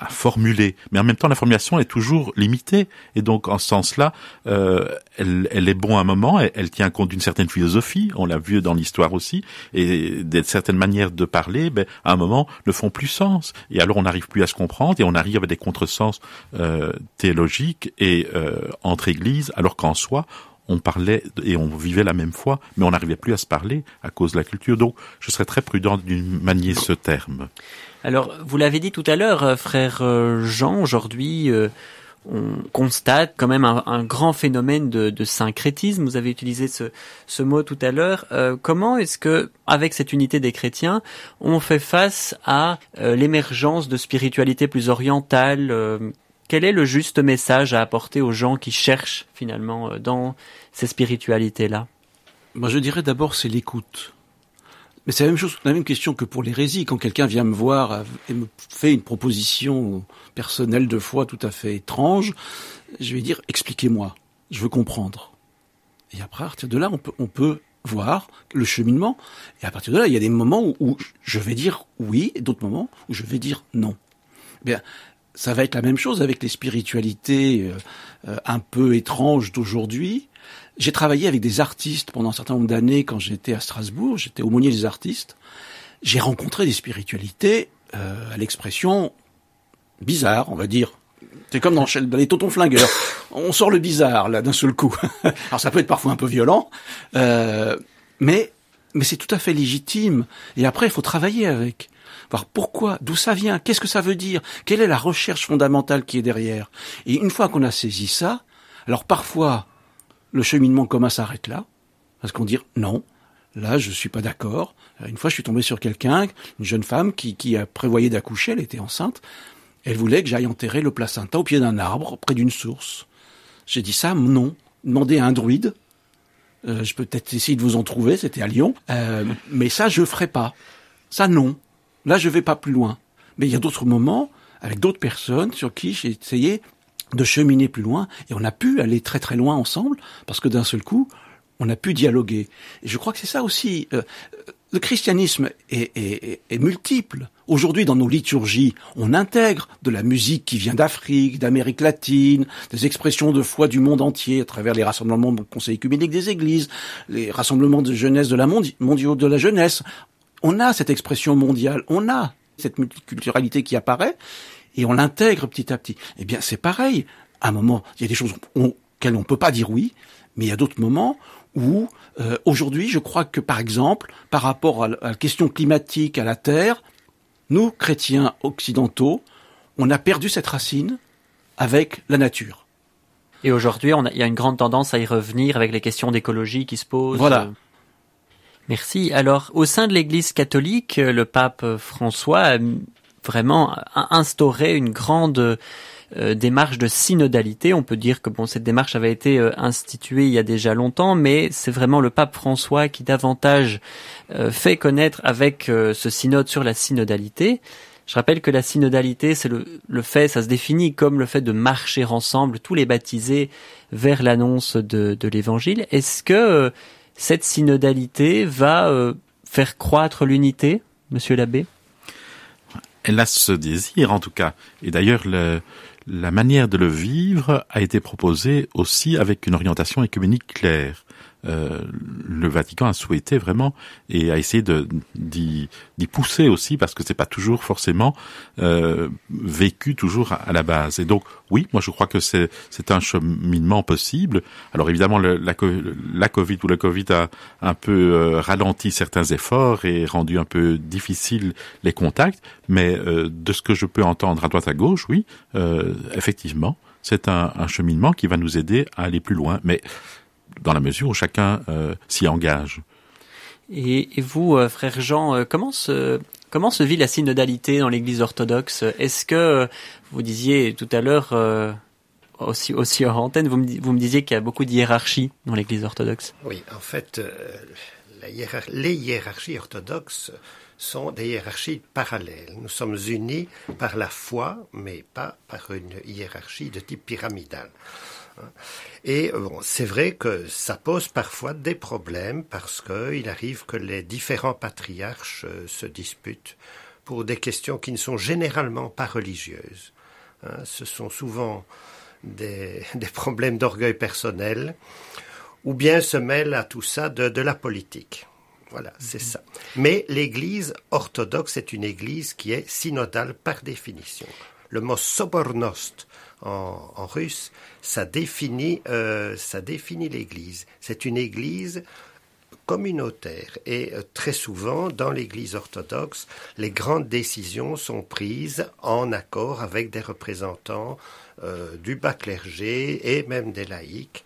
formuler. Mais en même temps, la formulation est toujours limitée. Et donc, en ce sens-là, euh, elle, elle, est bon à un moment, elle, tient compte d'une certaine philosophie, on l'a vu dans l'histoire aussi, et de certaines manières de parler, ben, à un moment, ne font plus sens. Et alors, on n'arrive plus à se comprendre, et on arrive à des contresens euh, théologiques et euh, entre églises, alors qu'en soi, on parlait et on vivait la même foi, mais on n'arrivait plus à se parler à cause de la culture. Donc, je serais très prudent d'une manier ce terme. Alors, vous l'avez dit tout à l'heure, euh, frère euh, Jean, aujourd'hui, euh, on constate quand même un, grand phénomène de, syncrétisme. Vous avez utilisé ce, mot tout à l'heure. comment est-ce que, avec cette unité des chrétiens, on fait face à l'émergence de spiritualité plus orientale Quel est le juste message à apporter aux gens qui cherchent finalement dans ces spiritualités-là? Moi, je dirais d'abord c'est l'écoute. Mais c'est la même chose, la même question que pour l'hérésie. Quand quelqu'un vient me voir et me fait une proposition personnelle de foi tout à fait étrange, je vais dire expliquez-moi, je veux comprendre. Et après, à partir de là, on peut, on peut voir le cheminement. Et à partir de là, il y a des moments où, je vais dire oui, et d'autres moments où je vais dire non. Eh bien, ça va être la même chose avec les spiritualités euh, euh, un peu étranges d'aujourd'hui. J'ai travaillé avec des artistes pendant un certain nombre d'années quand j'étais à Strasbourg, j'étais aumônier des artistes. J'ai rencontré des spiritualités euh, à l'expression bizarre, on va dire, C'est comme dans, les tontons flingueurs. On sort le bizarre là d'un seul coup. [LAUGHS] Alors ça peut être parfois un peu violent, euh, mais mais c'est tout à fait légitime. Et après, il faut travailler avec. Voir pourquoi, d'où ça vient, qu'est-ce que ça veut dire, quelle est la recherche fondamentale qui est derrière. Et une fois qu'on a saisi ça, alors parfois le cheminement commun s'arrête là, parce qu'on dit non, là je suis pas d'accord. Une fois, je suis tombé sur quelqu'un, une jeune femme qui, qui a d'accoucher, elle était enceinte. Elle voulait que j'aille enterrer le placenta au pied d'un arbre, près d'une source. J'ai dit ça, non. Demandez à un druide. Euh, je peux peut-être essayer de vous en trouver, c'était à Lyon. Euh, mais ça, je ferai pas. Ça, non. Là, je vais pas plus loin. Mais il y a d'autres moments, avec d'autres personnes, sur qui j'ai essayé de cheminer plus loin, et on a pu aller très très loin ensemble, parce que d'un seul coup, on a pu dialoguer. Et je crois que c'est ça aussi. Euh, le christianisme est, multiple. Aujourd'hui, dans nos liturgies, on intègre de la musique qui vient d'Afrique, d'Amérique latine, des expressions de foi du monde entier à travers les rassemblements du Conseil œcuménique des églises, les rassemblements de jeunesse de la mondiaux de la jeunesse. On a cette expression mondiale, on a cette multiculturalité qui apparaît et on l'intègre petit à petit. Eh bien, c'est pareil. À un moment, il y a des choses auxquelles on ne peut pas dire oui, mais il y a d'autres moments où euh, aujourd'hui, je crois que par exemple, par rapport à la question climatique, à la Terre, nous, chrétiens occidentaux, on a perdu cette racine avec la nature. Et aujourd'hui, il y a une grande tendance à y revenir avec les questions d'écologie qui se posent. Voilà. Merci. Alors, au sein de l'Église catholique, le pape François a vraiment instauré une grande euh, démarche de synodalité. On peut dire que bon, cette démarche avait été euh, instituée il y a déjà longtemps, mais c'est vraiment le pape François qui davantage euh, fait connaître avec ce synode sur la synodalité. Je rappelle que la synodalité, c'est le, fait, ça se définit comme le fait de marcher ensemble, tous les baptisés, vers l'annonce de l'Évangile. Est-ce que cette synodalité va faire croître l'unité, Monsieur l'abbé? Elle a ce désir, en tout cas. Et d'ailleurs, le, la manière de le vivre a été proposée aussi avec une orientation écuménique claire. Euh, le Vatican a souhaité vraiment et a essayé d'y pousser aussi parce que c'est pas toujours forcément euh, vécu toujours à, la base. Et donc oui, moi je crois que c'est un cheminement possible. Alors évidemment la, la Covid ou le Covid a un peu euh, ralenti certains efforts et rendu un peu difficile les contacts, mais euh, de ce que je peux entendre à droite à gauche, oui, effectivement, c'est un, un cheminement qui va nous aider à aller plus loin. Mais dans la mesure où chacun euh, s'y engage. Et, et vous, euh, frère Jean, euh, comment se, comment se vit la synodalité dans l'Église orthodoxe? Est-ce que, vous disiez tout à l'heure, aussi, aussi hors antenne, vous me, vous me disiez qu'il y a beaucoup de hiérarchie dans l'Église orthodoxe? Oui, en fait, la les hiérarchies orthodoxes sont des hiérarchies parallèles. Nous sommes unis par la foi, mais pas par une hiérarchie de type pyramidal. Et euh, c'est vrai que ça pose parfois des problèmes parce qu'il arrive que les différents patriarches euh, se disputent pour des questions qui ne sont généralement pas religieuses. Hein. ce sont souvent des, [LAUGHS] problèmes d'orgueil personnel ou bien se mêlent à tout ça de, de la politique. Voilà, c'est ça. Mais l'Église orthodoxe est une Église qui est synodale par définition. Le mot sobornost en, russe, ça définit, euh, ça définit l'Église. C'est une Église communautaire et euh, très souvent dans l'Église orthodoxe, les grandes décisions sont prises en accord avec des représentants euh, du bas clergé et même des laïcs.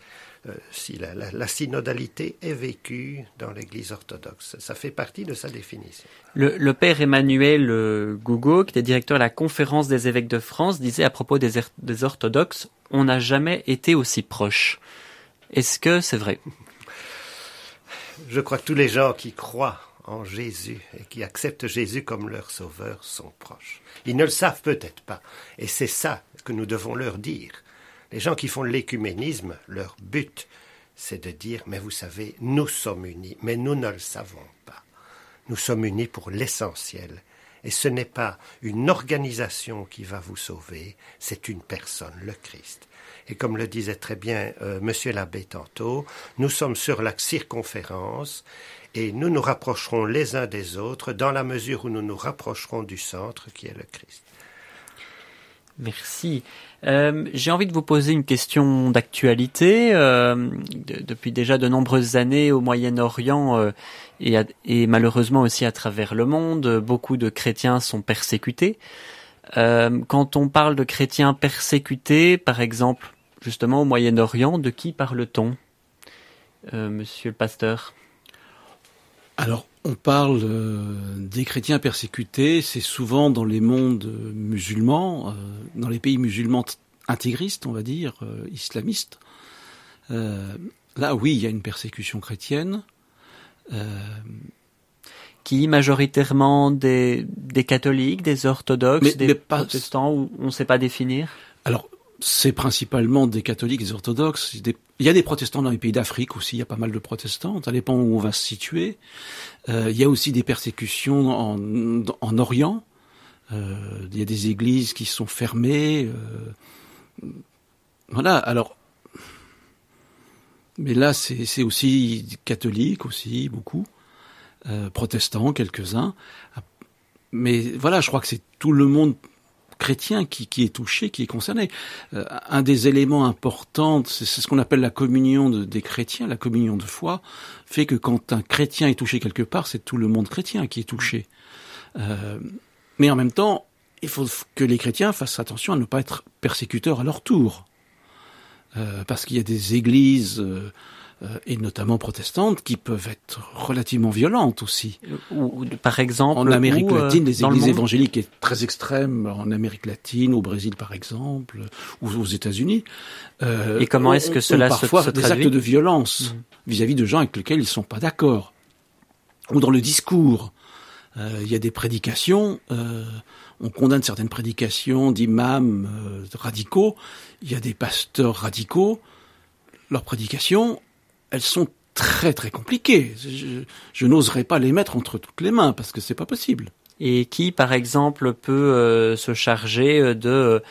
Euh, si la, synodalité est vécue dans l'Église orthodoxe. Ça fait partie de sa définition. Le, père Emmanuel euh, Gougo, qui est directeur de la conférence des évêques de France, disait à propos des, er-, des orthodoxes, on n'a jamais été aussi proche. Est-ce que c'est vrai? [LAUGHS] Je crois que tous les gens qui croient en Jésus et qui acceptent Jésus comme leur sauveur sont proches. Ils ne le savent peut-être pas. Et c'est ça que nous devons leur dire. Les gens qui font l'écuménisme, leur but, c'est de dire, mais vous savez, nous sommes unis, mais nous ne le savons pas. Nous sommes unis pour l'essentiel. Et ce n'est pas une organisation qui va vous sauver, c'est une personne, le Christ. Et comme le disait très bien euh, Monsieur l'abbé tantôt, nous sommes sur la circonférence et nous nous rapprocherons les uns des autres dans la mesure où nous nous rapprocherons du centre qui est le Christ. Merci. Euh, J'ai envie de vous poser une question d'actualité. Euh, de, depuis déjà de nombreuses années au Moyen-Orient euh, et, malheureusement aussi à travers le monde, beaucoup de chrétiens sont persécutés. Quand on parle de chrétiens persécutés, par exemple, justement au Moyen-Orient, de qui parle-t-on, Monsieur le pasteur Alors, on parle euh, des chrétiens persécutés, c'est souvent dans les mondes musulmans, euh, dans les pays musulmans intégristes, on va dire, euh, islamistes. là, oui, il y a une persécution chrétienne. Qui majoritairement des, des catholiques, des orthodoxes, mais, des mais pas... protestants, on ne sait pas définir? Alors, c'est principalement des catholiques, des orthodoxes. Il y a des protestants dans les pays d'Afrique aussi. Il y a pas mal de protestants. Ça dépend où on va se situer. Euh, il y a aussi des persécutions en, en Orient. Euh, il y a des églises qui sont fermées. Euh... Voilà. Alors, mais là, c'est aussi catholique aussi beaucoup, protestants quelques-uns. Mais voilà, je crois que c'est tout le monde chrétien qui, qui, est touché, qui est concerné. Euh, un des éléments importants, c'est ce qu'on appelle la communion de, des chrétiens, la communion de foi, fait que quand un chrétien est touché quelque part, c'est tout le monde chrétien qui est touché. Euh, mais en même temps, il faut que les chrétiens fassent attention à ne pas être persécuteurs à leur tour. Euh, parce qu'il y a des églises euh, et notamment protestantes, qui peuvent être relativement violentes aussi. Ou, par exemple, en Amérique où, latine, les le églises évangéliques est très extrêmes en Amérique latine, au Brésil par exemple, ou aux États-Unis. Euh, Et comment est-ce que cela se, parfois se des traduit actes de violence vis-à-vis -vis de gens avec lesquels ils sont pas d'accord, ou dans le discours. Euh, il y a des prédications, euh, on condamne certaines prédications d'imams euh, radicaux. Il y a des pasteurs radicaux. Leurs prédications, elles sont très très compliquées. Je, je n'oserais pas les mettre entre toutes les mains parce que c'est pas possible. Et qui, par exemple, peut euh, se charger de,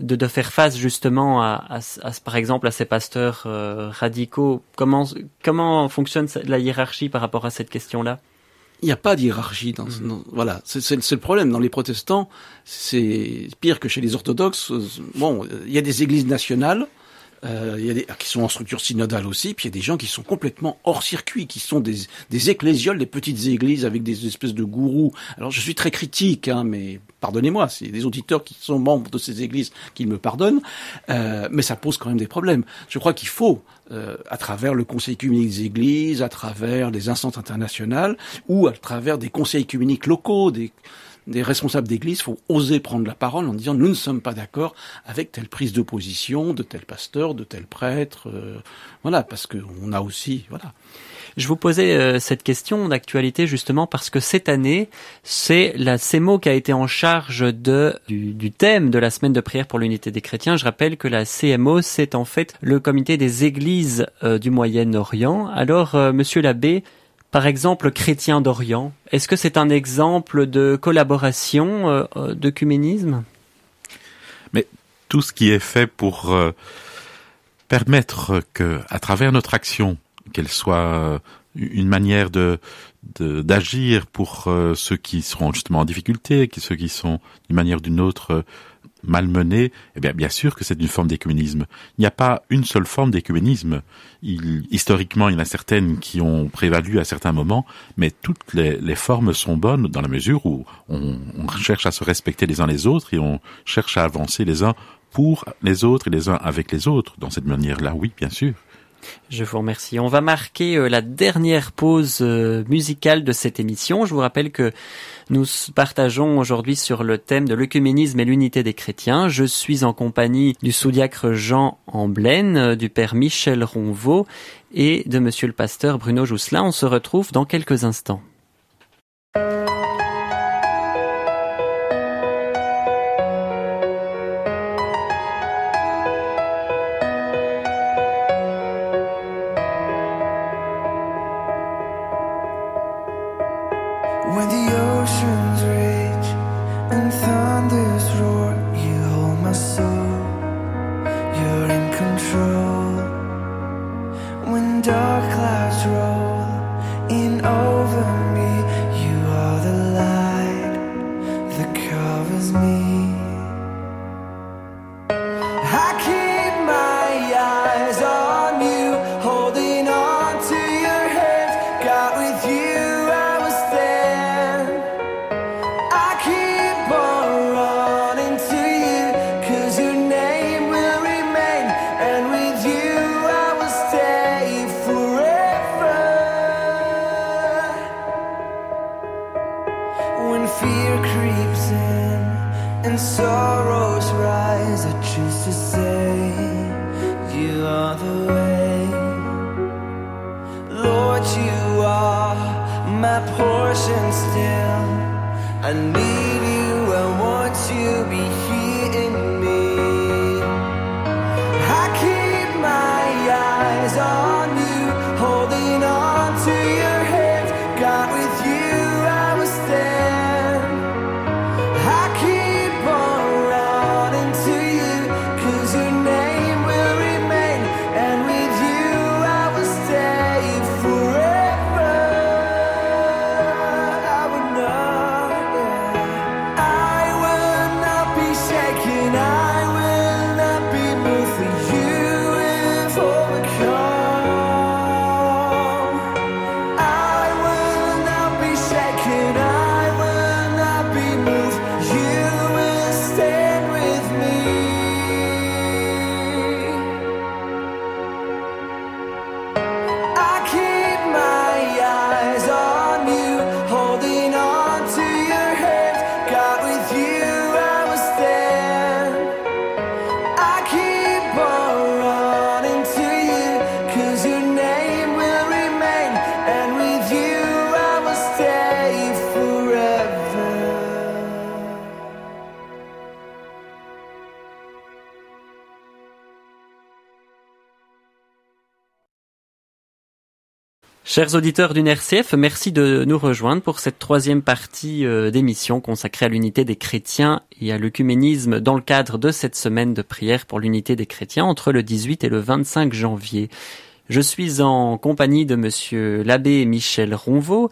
de, de faire face justement à, à, à, par exemple, à ces pasteurs euh, radicaux? Comment comment fonctionne la hiérarchie par rapport à cette question-là? Il n'y a pas de hiérarchie dans, mmh. dans voilà c'est le problème dans les protestants c'est pire que chez les orthodoxes bon il y a des églises nationales euh, il y a des qui sont en structure synodale aussi, puis il y a des gens qui sont complètement hors circuit, qui sont des, des ecclésioles, des petites églises avec des espèces de gourous. Alors je suis très critique, hein, mais pardonnez-moi, c'est des auditeurs qui sont membres de ces églises qui me pardonnent, euh, mais ça pose quand même des problèmes. Je crois qu'il faut, euh, à travers le Conseil communique des églises, à travers les instances internationales, ou à travers des conseils communiques locaux, des des responsables d'église faut oser prendre la parole en disant nous ne sommes pas d'accord avec telle prise de position de tel pasteur, de tel prêtre, euh, voilà, parce que on a aussi, voilà. Je vous posais euh, cette question d'actualité justement parce que cette année, c'est la CEMO qui a été en charge de, du, du, thème de la semaine de prière pour l'unité des chrétiens. Je rappelle que la CMO, c'est en fait le comité des églises euh, du Moyen-Orient. Alors, euh, monsieur l'abbé, par exemple, Chrétien d'Orient, est-ce que c'est un exemple de collaboration, euh, d'œcuménisme? Mais tout ce qui est fait pour euh, permettre que, à travers notre action, qu'elle soit une manière de d'agir pour euh, ceux qui seront justement en difficulté, ceux qui sont d'une manière ou d'une autre malmenés, eh bien, bien sûr que c'est une forme d'écuménisme. Il n'y a pas une seule forme d'écuménisme. historiquement, il y en a certaines qui ont prévalu à certains moments, mais toutes les, les formes sont bonnes dans la mesure où on, on, cherche à se respecter les uns les autres et on cherche à avancer les uns pour les autres et les uns avec les autres. Dans cette manière-là, oui, bien sûr. Je vous remercie. On va marquer euh, la dernière pause euh, musicale de cette émission. Je vous rappelle que nous partageons aujourd'hui sur le thème de l'œcuménisme et l'unité des chrétiens. Je suis en compagnie du sous-diacre Jean Amblaine, euh, du père Michel Ronvaux et de monsieur le pasteur Bruno Jousselin. On se retrouve dans quelques instants. Eyes on Chers auditeurs d'une RCF, merci de nous rejoindre pour cette troisième partie euh, d'émission consacrée à l'unité des chrétiens et à l'œcuménisme dans le cadre de cette semaine de prière pour l'unité des chrétiens entre le 18 et le 25 janvier. Je suis en compagnie de monsieur l'abbé Michel Ronvaux,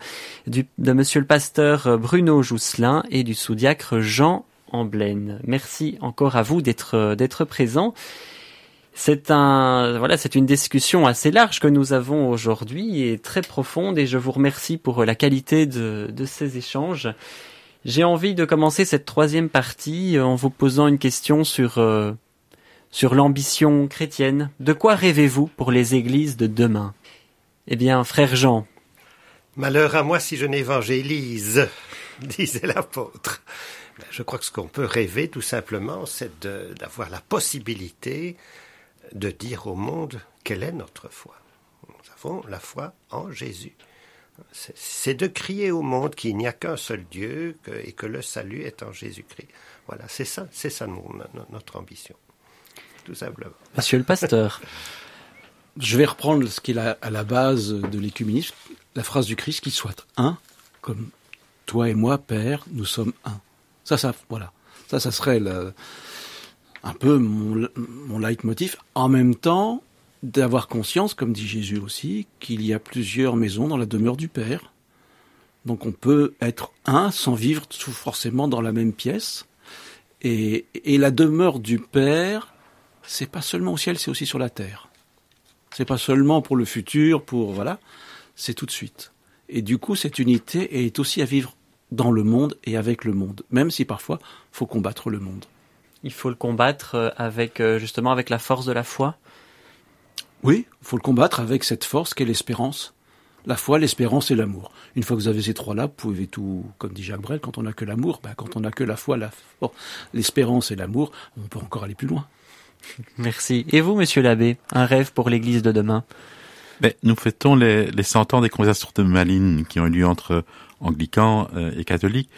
de monsieur le pasteur Bruno Jousselin et du sous-diacre Jean Amblaine. Merci encore à vous d'être d'être présents. C'est un, voilà, c'est une discussion assez large que nous avons aujourd'hui et très profonde et je vous remercie pour la qualité de, de ces échanges. J'ai envie de commencer cette troisième partie en vous posant une question sur, euh, sur l'ambition chrétienne. De quoi rêvez-vous pour les églises de demain? Eh bien, frère Jean, Malheur à moi si je n'évangélise, [LAUGHS] disait l'apôtre. Je crois que ce qu'on peut rêver tout simplement, c'est d'avoir la possibilité de dire au monde quelle est notre foi. Nous avons la foi en Jésus. C'est- de crier au monde qu'il n'y a qu'un seul Dieu et que le salut est en Jésus-Christ. Voilà, c'est ça, c'est ça notre ambition, tout simplement. monsieur le pasteur. Je vais reprendre ce qui est à la base de l'écuménisme, la phrase du Christ, qu'il soit un, comme toi et moi, Père, nous sommes un. Ça, ça, voilà. Ça, ça serait le- un peu mon, leitmotiv. En même temps, d'avoir conscience, comme dit Jésus aussi, qu'il y a plusieurs maisons dans la demeure du Père. Donc on peut être un sans vivre tout forcément dans la même pièce. Et, et la demeure du Père, c'est pas seulement au ciel, c'est aussi sur la terre. C'est pas seulement pour le futur, pour voilà, c'est tout de suite. Et du coup, cette unité est aussi à vivre dans le monde et avec le monde, même si parfois faut combattre le monde. Il faut le combattre euh, avec, euh, justement, avec la force de la foi. Oui, faut le combattre avec cette force qu'est l'espérance. La foi, l'espérance et l'amour. Une fois que vous avez ces trois-là, vous pouvez tout, comme dit Jacques Brel, quand on n'a que l'amour, ben, quand on n'a que la foi, la l'espérance et l'amour, on peut encore aller plus loin. [LAUGHS] Merci. Et vous, monsieur l'abbé, un rêve pour l'église de demain? Ben, nous fêtons les, les 100 ans des conversations de Malines qui ont eu lieu entre anglicans euh, et catholiques.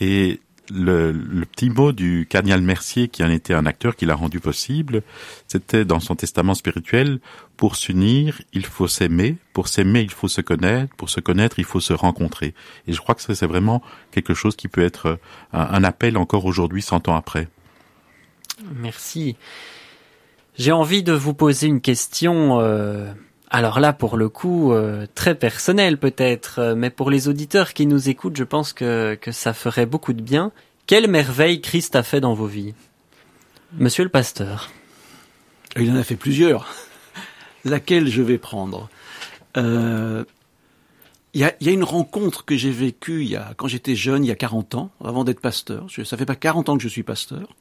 Et le, le petit mot du cardinal Mercier, qui en était un acteur, qui l'a rendu possible, c'était dans son testament spirituel, pour s'unir, il faut s'aimer, pour s'aimer, il faut se connaître, pour se connaître, il faut se rencontrer. Et je crois que c'est vraiment quelque chose qui peut être un, un appel encore aujourd'hui, 100 ans après. Merci. J'ai envie de vous poser une question, euh, alors là pour le coup euh, très personnelle peut-être, euh, mais pour les auditeurs qui nous écoutent, je pense que, que ça ferait beaucoup de bien. Quelle merveille Christ a fait dans vos vies? Monsieur le pasteur. Il en a fait plusieurs. Laquelle je vais prendre? Euh, Il y, a, une rencontre que j'ai vécue il y a, quand j'étais jeune, il y a 40 ans, avant d'être pasteur. Ça fait pas 40 ans que je suis pasteur.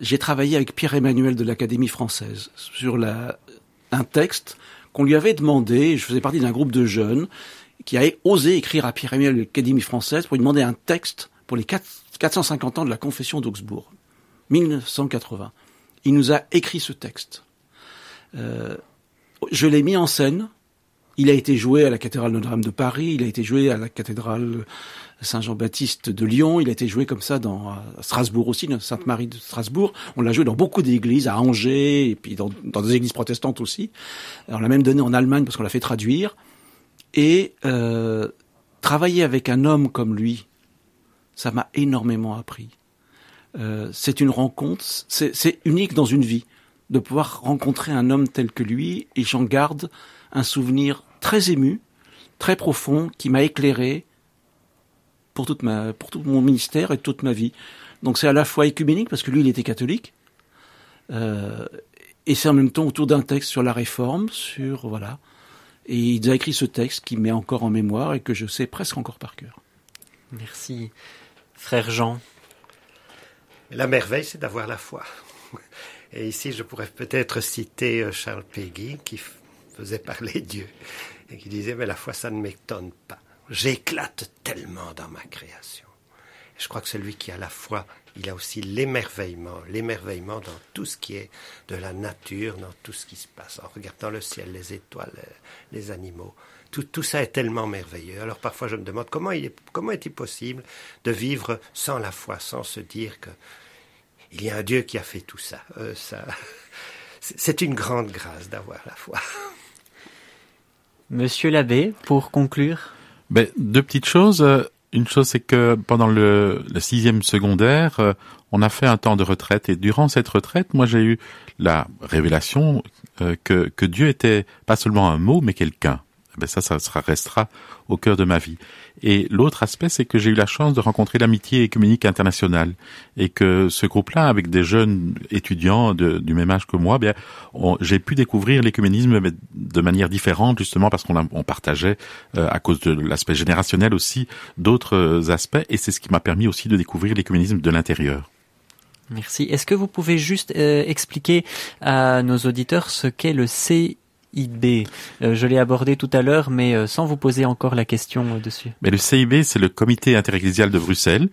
J'ai travaillé avec Pierre-Emmanuel de l'Académie française sur la, un texte qu'on lui avait demandé. Je faisais partie d'un groupe de jeunes qui avait osé écrire à Pierre-Emmanuel de l'Académie française pour lui demander un texte pour les 4, 450 ans de la Confession d'Augsbourg, 1980. Il nous a écrit ce texte. Euh, je l'ai mis en scène Il a été joué à la cathédrale Notre-Dame de Paris, il a été joué à la cathédrale Saint-Jean-Baptiste de Lyon, il a été joué comme ça dans Strasbourg aussi, Sainte-Marie de Strasbourg. On l'a joué dans beaucoup d'églises, à Angers, et puis dans, dans des églises protestantes aussi. On l'a même donné en Allemagne parce qu'on l'a fait traduire. Et euh, travailler avec un homme comme lui, ça m'a énormément appris. Euh, c'est une rencontre, c'est unique dans une vie de pouvoir rencontrer un homme tel que lui, et j'en garde un souvenir très ému, très profond, qui m'a éclairé pour toute ma, pour tout mon ministère et toute ma vie. Donc c'est à la fois écuménique parce que lui il était catholique, euh, et c'est en même temps autour d'un texte sur la réforme, sur voilà. Et il a écrit ce texte qui m'est encore en mémoire et que je sais presque encore par cœur. Merci. Frère Jean. La merveille, c'est d'avoir la foi. Et ici, je pourrais peut-être citer euh, Charles Péguy qui faisait parler Dieu et qui disait, mais la foi, ça ne m'étonne pas. J'éclate tellement dans ma création. Je crois que celui qui a la foi, il a aussi l'émerveillement, l'émerveillement dans tout ce qui est de la nature, dans tout ce qui se passe, en regardant le ciel, les étoiles, les animaux. Tout, ça est tellement merveilleux. Alors parfois je me demande comment, il est, comment est-il possible de vivre sans la foi, sans se dire que il y a un Dieu qui a fait tout ça. Euh, ça c'est une grande grâce d'avoir la foi. Monsieur l'abbé, pour conclure. Ben, deux petites choses. Euh, Une chose, c'est que pendant le, sixième secondaire, euh, on a fait un temps de retraite. Et durant cette retraite, moi, j'ai eu la révélation euh, que, que Dieu était pas seulement un mot, mais quelqu'un. Eh Ben ça, ça sera, restera au cœur de ma vie. Et l'autre aspect, c'est que j'ai eu la chance de rencontrer l'amitié écuménique internationale et que ce groupe-là, avec des jeunes étudiants du même âge que moi, bien, j'ai pu découvrir l'écuménisme de manière différente, justement parce qu'on partageait, euh, à cause de l'aspect générationnel aussi, d'autres euh, aspects, et c'est ce qui m'a permis aussi de découvrir l'écuménisme de l'intérieur. Merci. Est-ce que vous pouvez juste euh, expliquer à nos auditeurs ce qu'est le CIB Euh, Je l'ai abordé tout à l'heure, mais euh, sans vous poser encore la question euh, dessus. Mais le CIB, c'est le Comité interecclésial de Bruxelles,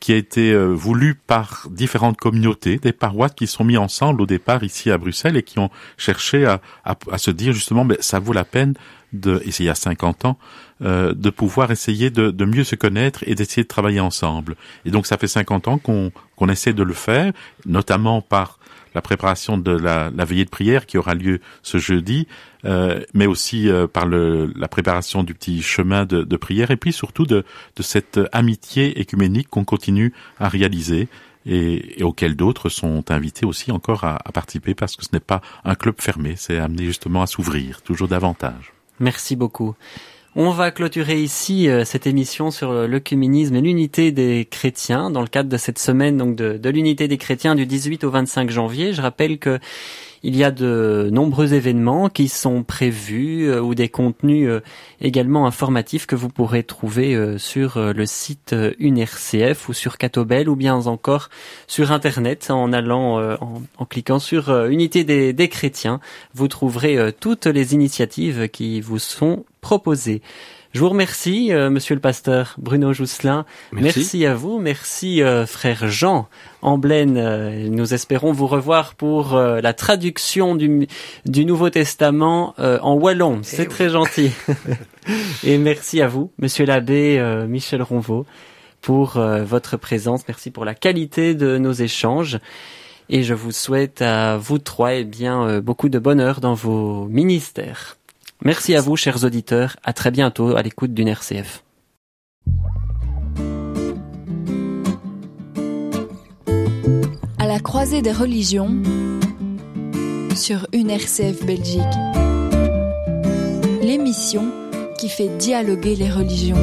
qui a été voulu par différentes communautés, des paroisses qui sont mis ensemble au départ ici à Bruxelles et qui ont cherché à, à, à se dire justement, ben, ça vaut la peine de, et il y a 50 ans, euh, de pouvoir essayer de, de mieux se connaître et d'essayer de travailler ensemble. Et donc ça fait 50 ans qu'on qu'on essaie de le faire, notamment par la préparation de la, veillée de prière qui aura lieu ce jeudi, euh, mais aussi euh, par la préparation du petit chemin de, prière, et puis surtout de, cette amitié écuménique qu'on continue à réaliser et, et d'autres sont invités aussi encore à, à participer parce que ce n'est pas un club fermé, c'est amené justement à s'ouvrir toujours davantage. Merci beaucoup. On va clôturer ici euh, cette émission sur euh, l'œcuménisme et l'unité des chrétiens dans le cadre de cette semaine donc de l'unité des chrétiens du 18 au 25 janvier. Je rappelle que il y a de nombreux événements qui sont prévus euh, ou des contenus euh, également informatifs que vous pourrez trouver euh, sur le site UNRCF ou sur Catobel ou bien encore sur internet en allant en, cliquant sur unité des, chrétiens. Vous trouverez toutes les initiatives qui vous sont proposées. Je vous remercie, euh, monsieur le pasteur Bruno Jousselin. Merci. à vous. Merci, euh, frère Jean Amblaine. Euh, nous espérons vous revoir pour euh, la traduction du, du Nouveau Testament euh, en wallon. C'est oui. très gentil. [LAUGHS] Et merci à vous, monsieur l'abbé euh, Michel Ronvaux, pour euh, votre présence. Merci pour la qualité de nos échanges. Et je vous souhaite à vous trois eh bien, euh, beaucoup de bonheur dans vos ministères. Merci à vous, chers auditeurs. À très bientôt à l'écoute d'une RCF. À la croisée des religions sur une RCF Belgique. L'émission qui fait dialoguer les religions.